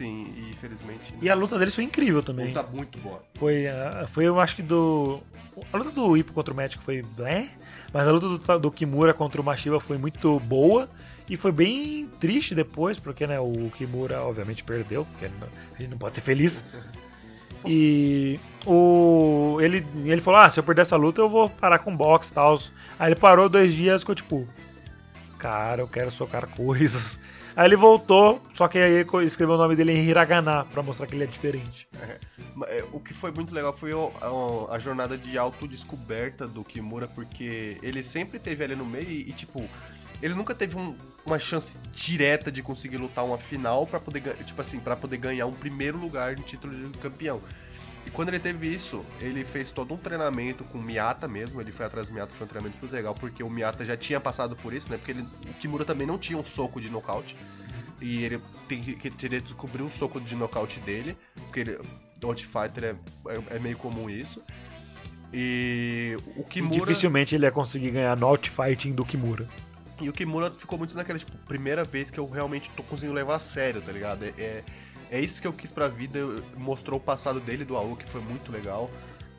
Sim, e infelizmente. E a luta deles foi incrível também. luta muito boa. Foi, ah, foi eu acho que do. A luta do Ippo contra o Magic foi. blé, mas a luta do, do Kimura contra o Mashiba foi muito boa. E foi bem triste depois, porque né, o Kimura obviamente perdeu, porque não- a gente não pode ser feliz. E o ele, ele falou: Ah, se eu perder essa luta, eu vou parar com boxe e tal. Aí ele parou dois dias ficou tipo: Cara, eu quero socar coisas. Aí ele voltou, só que aí escreveu o nome dele em Hiragana pra mostrar que ele é diferente. Ma- é, O que foi muito legal foi a, jornada de autodescoberta do Kimura, porque ele sempre teve ali no meio e, tipo, ele nunca teve um- uma chance direta de conseguir lutar uma final para poder, tipo assim, para poder ganhar um primeiro lugar no título de campeão. E quando ele teve isso, ele fez todo um treinamento com o Miyata mesmo, ele foi atrás do Miyata, foi um treinamento muito legal, porque o Miyata já tinha passado por isso, né? Porque ele- o Kimura também não tinha um soco de nocaute. E ele tem que, que teria descobrir o soco de nocaute dele, porque ele, Dodge Fighter é, é, é meio comum isso. E o E Kimura. dificilmente ele ia conseguir ganhar no outfighting do Kimura. E o Kimura ficou muito naquela, tipo, primeira vez que eu realmente tô conseguindo levar a sério, tá ligado? É, é, isso que eu quis pra vida, mostrou o passado dele do Aoki, foi muito legal.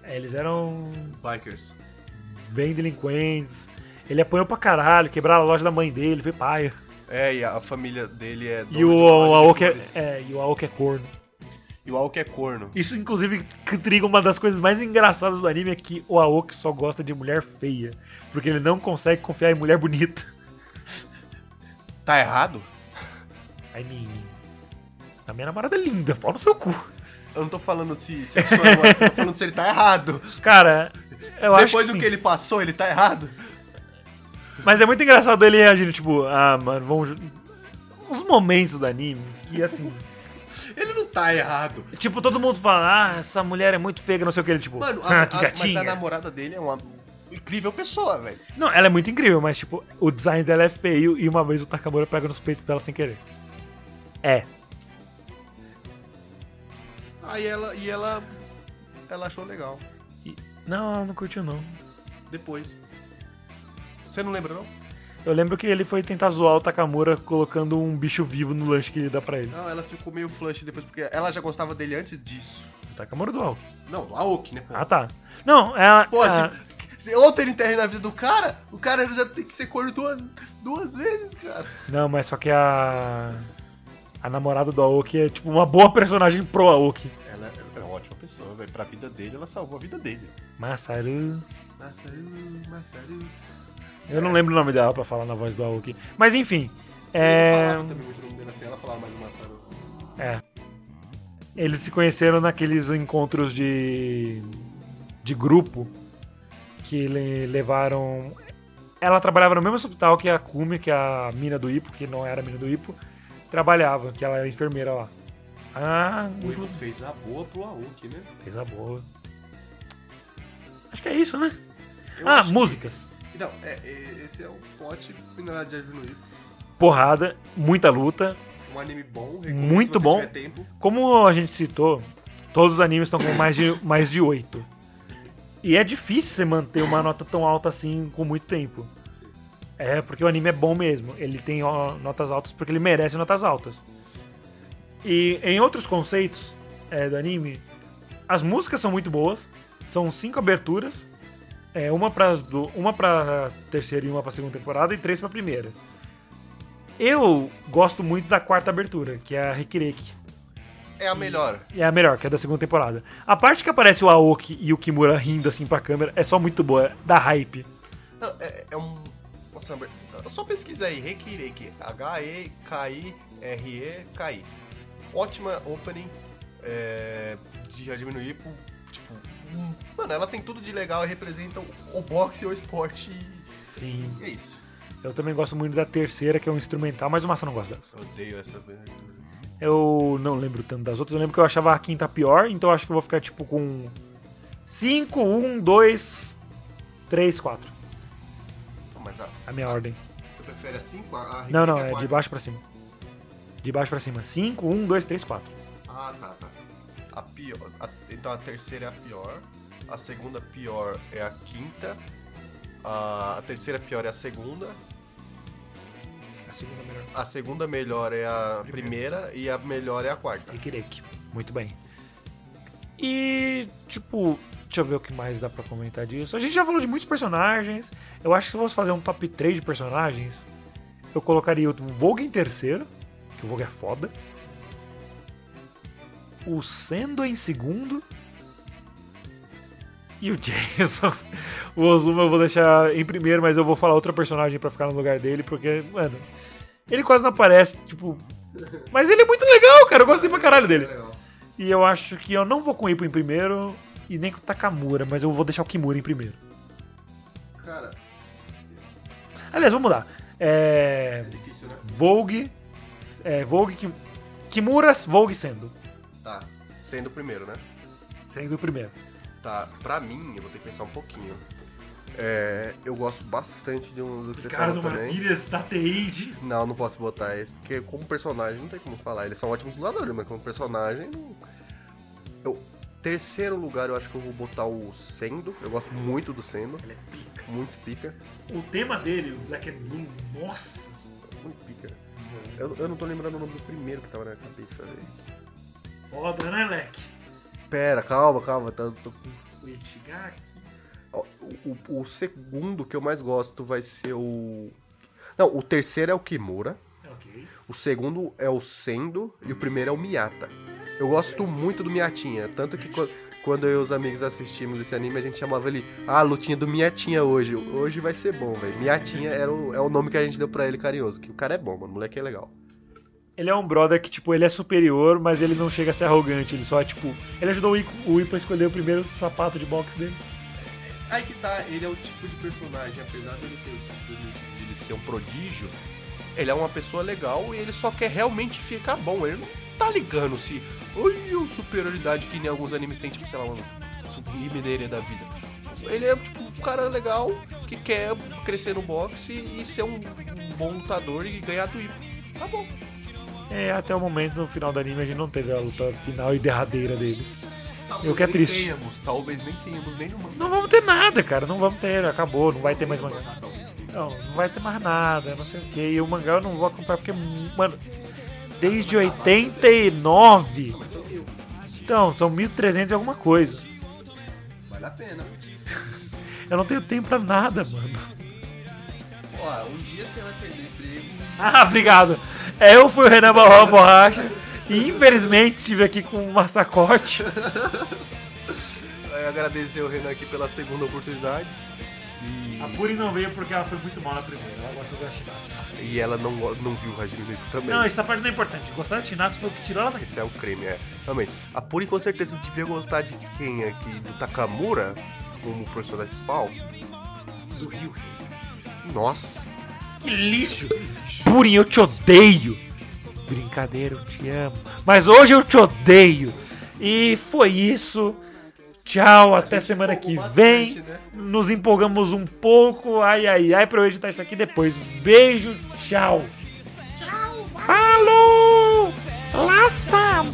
É, eles eram Bikers. bem delinquentes. Ele apanhou pra caralho, quebraram a loja da mãe dele, foi paia. É, e a, família dele é. E o, de Aoki é, é, e o Aoki é corno. E o Aoki é corno. Isso, inclusive, que triga uma das coisas mais engraçadas do anime é que o Aoki só gosta de mulher feia. Porque ele não consegue confiar em mulher bonita. Tá errado? Aí, menino. A minha namorada é linda, pau no seu cu. Eu não tô falando se, se a pessoa é eu tô falando se ele tá errado. Cara, eu acho Depois que do sim. que ele passou, ele tá errado. Mas é muito engraçado ele reagindo, tipo, ah, mano, vamos. Os momentos do anime, que assim. Ele não tá errado. tipo, todo mundo fala, ah, essa mulher é muito feia, não sei o que. Ele, tipo, Mano, ah, a, que a- mas a namorada dele é uma incrível pessoa, velho. Não, ela é muito incrível, mas, tipo, o design dela é feio e uma vez o Takamura pega nos peitos dela sem querer. É. Aí ela. E ela. Ela achou legal. Não, ela não curtiu, não. Depois. Você não lembra, não? Eu lembro que ele foi tentar zoar o Takamura colocando um bicho vivo no lanche que ele dá pra ele. Não, ela ficou meio flush depois, porque ela já gostava dele antes disso. O Takamura do Aoki. Não, do Aoki, né, pô? Ah, tá. Não, ela. Pô, ah, se, se outro ele interna na vida do cara, o cara já tem que ser corno duas, duas vezes, cara. Não, mas só que a. A namorada do Aoki é, tipo, uma boa personagem pro Aoki. Pessoa, velho. Pra vida dele, ela salvou a vida dele. Masaru. Masaru, Masaru. Eu não lembro o nome dela pra falar na voz do Aoki. Mas enfim. É. também muito o nome dele assim, ela falava mais o Masaru. É. Eles se conheceram naqueles encontros de. de grupo que le- levaram. Ela trabalhava no mesmo hospital que a Kumi, que é a mina do Ipo, que não era a mina do Ipo, trabalhava, que ela era enfermeira lá. Ah, O Ipo fez a boa pro Aoki, né? fez a boa. Acho que é isso, né? Eu ah, acho que- músicas. Não, é, é- esse é o plot final de Ipo. porrada, muita luta. Um anime bom, Muito bom. Como a gente citou, todos os animes estão com mais de, mais de 8. E é difícil você manter uma nota tão alta assim com muito tempo. É, porque o anime é bom mesmo. Ele tem ó, notas altas porque ele merece notas altas. E em outros conceitos é, do anime, as músicas são muito boas. São cinco aberturas. É, uma para uma pra terceira e uma pra segunda temporada e três pra primeira. Eu gosto muito da quarta abertura, que é a Rikireki. É a melhor. É a melhor, que é da segunda temporada. A parte que aparece o Aoki e o Kimura rindo assim pra câmera é só muito boa, dá hype. Não, é, é um. Nossa, eu só pesquisa aí. H-E-K-I-R-E-K-I. Ótima opening é, de Hajime no Ippo. Tipo, mano, ela tem tudo de legal e representa o- o boxe e o esporte. Sim. E é isso. Eu também gosto muito da terceira, que é um instrumental, mas o Massa não gosta dessa. Eu odeio essa. Eu não lembro tanto das outras, eu lembro que eu achava a quinta pior, então acho que eu vou ficar tipo com 5, 1, 2, 3, 4. Mas a, A minha ordem. Você prefere a 5? A, a Não, não, Reikireki é de baixo pra cima. De baixo pra cima. 5, 1, 2, 3, 4. Ah, tá, tá. A pior. a- então a terceira é a pior. A segunda pior é a quinta. A, a terceira pior é a segunda. A segunda melhor. A segunda melhor é a Primeira. primeira e a melhor é a quarta. Rikireki. Muito bem. E, tipo, deixa eu ver o que mais dá pra comentar disso. A gente já falou de muitos personagens. Eu acho que se eu fosse fazer um top 3 de personagens, eu colocaria o Vogue em terceiro, que o Vogue é foda. O Sendo em segundo. E o Jason. O Ozuma eu vou deixar em primeiro, mas eu vou falar outro personagem pra ficar no lugar dele, porque, mano, ele quase não aparece, tipo. Mas ele é muito legal, cara. Eu gostei pra caralho dele. E eu acho que eu não vou com o Ippo em primeiro e nem com o Takamura, mas eu vou deixar o Kimura em primeiro. Cara, Aliás, vamos mudar. É. é difícil, né? Vogue. É, Vogue. Kim- Kimura, Vogue sendo. Tá. Sendo o primeiro, né? Sendo o primeiro. Tá. Pra mim, eu vou ter que pensar um pouquinho. É, eu gosto bastante de um do que você falou também. Martínez da Teide. Não, não posso botar esse, porque como personagem não tem como falar. Eles são ótimos dubladores, mas como personagem. Não... Eu, terceiro lugar, eu acho que eu vou botar o Sendo. Eu gosto muito do Sendo. Ele é pica. Muito pica. O tema dele, o Black and Blue, nossa. Eu, eu não tô lembrando o nome do primeiro que tava na cabeça, velho. Foda, né, Leque? Pera, calma, calma. Tá, tô... O Ichigaki. O, o- o segundo que eu mais gosto vai ser o. Não, o terceiro é o Kimura. Ok. O segundo é o Sendo e o primeiro é o Miyata. Eu gosto muito do Miyatinha, tanto que quan- quando eu e os amigos assistimos esse anime, a gente chamava ele, ah, a lutinha do Miyatinha hoje. Hoje vai ser bom, velho. Miyatinha era o, é o nome que a gente deu pra ele carinhoso, que o cara é bom, mano, o moleque é legal. Ele é um brother que, tipo, ele é superior, mas ele não chega a ser arrogante. Ele só é, tipo... Ele ajudou o Ipo, o a escolher o primeiro sapato de boxe dele. Aí que tá, ele é o tipo de personagem, apesar dele ter o tipo de, de ele ser um prodígio, ele é uma pessoa legal e ele só quer realmente ficar bom. Ele não tá ligando se. Olha a superioridade que nem alguns animes tem, tipo, sei lá, umas Mineira da vida. Ele é tipo um cara legal que quer crescer no boxe e ser um, um bom lutador e ganhar do Ipo. Tá bom. É, até o momento, no final do anime, a gente não teve a luta final e derradeira deles. Talvez Eu que é triste. Tenhamos, talvez nem tenhamos nem mangá. Não vamos ter nada, cara. Não vamos ter, acabou, não vai ter mais mangá. Não, não vai ter mais nada, não sei o que. E o mangá eu não vou acompanhar porque, mano, desde 89. Não, mas são mil. Então, são 1300 e alguma coisa. Vale a pena. Eu não tenho tempo pra nada, mano. Ó, um dia você vai perder emprego. Ah, obrigado. Eu fui o Renan Barral Borracha e infelizmente estive aqui com um massacote. Agradecer o Renan aqui pela segunda oportunidade. E, A Puri não veio porque ela foi muito mal na primeira. Ela gosta das Chinatsu. e ela não, não viu o Hajime Ippo também. Não, essa parte não é importante. Gostar de Chinatsu foi o que tirou ela daqui. Esse é o creme, é. Realmente. A Puri com certeza devia gostar de quem aqui? Do Takamura como personagem principal? Do Rio. Nossa. Que lixo! Purin, eu te odeio! Brincadeira, eu te amo. Mas hoje eu te odeio! E foi isso. Tchau, até semana que empolgou vem. bastante, né? Nos empolgamos um pouco. Ai, ai, ai, pra eu editar isso aqui depois. Beijo, tchau! Falou! Laçado!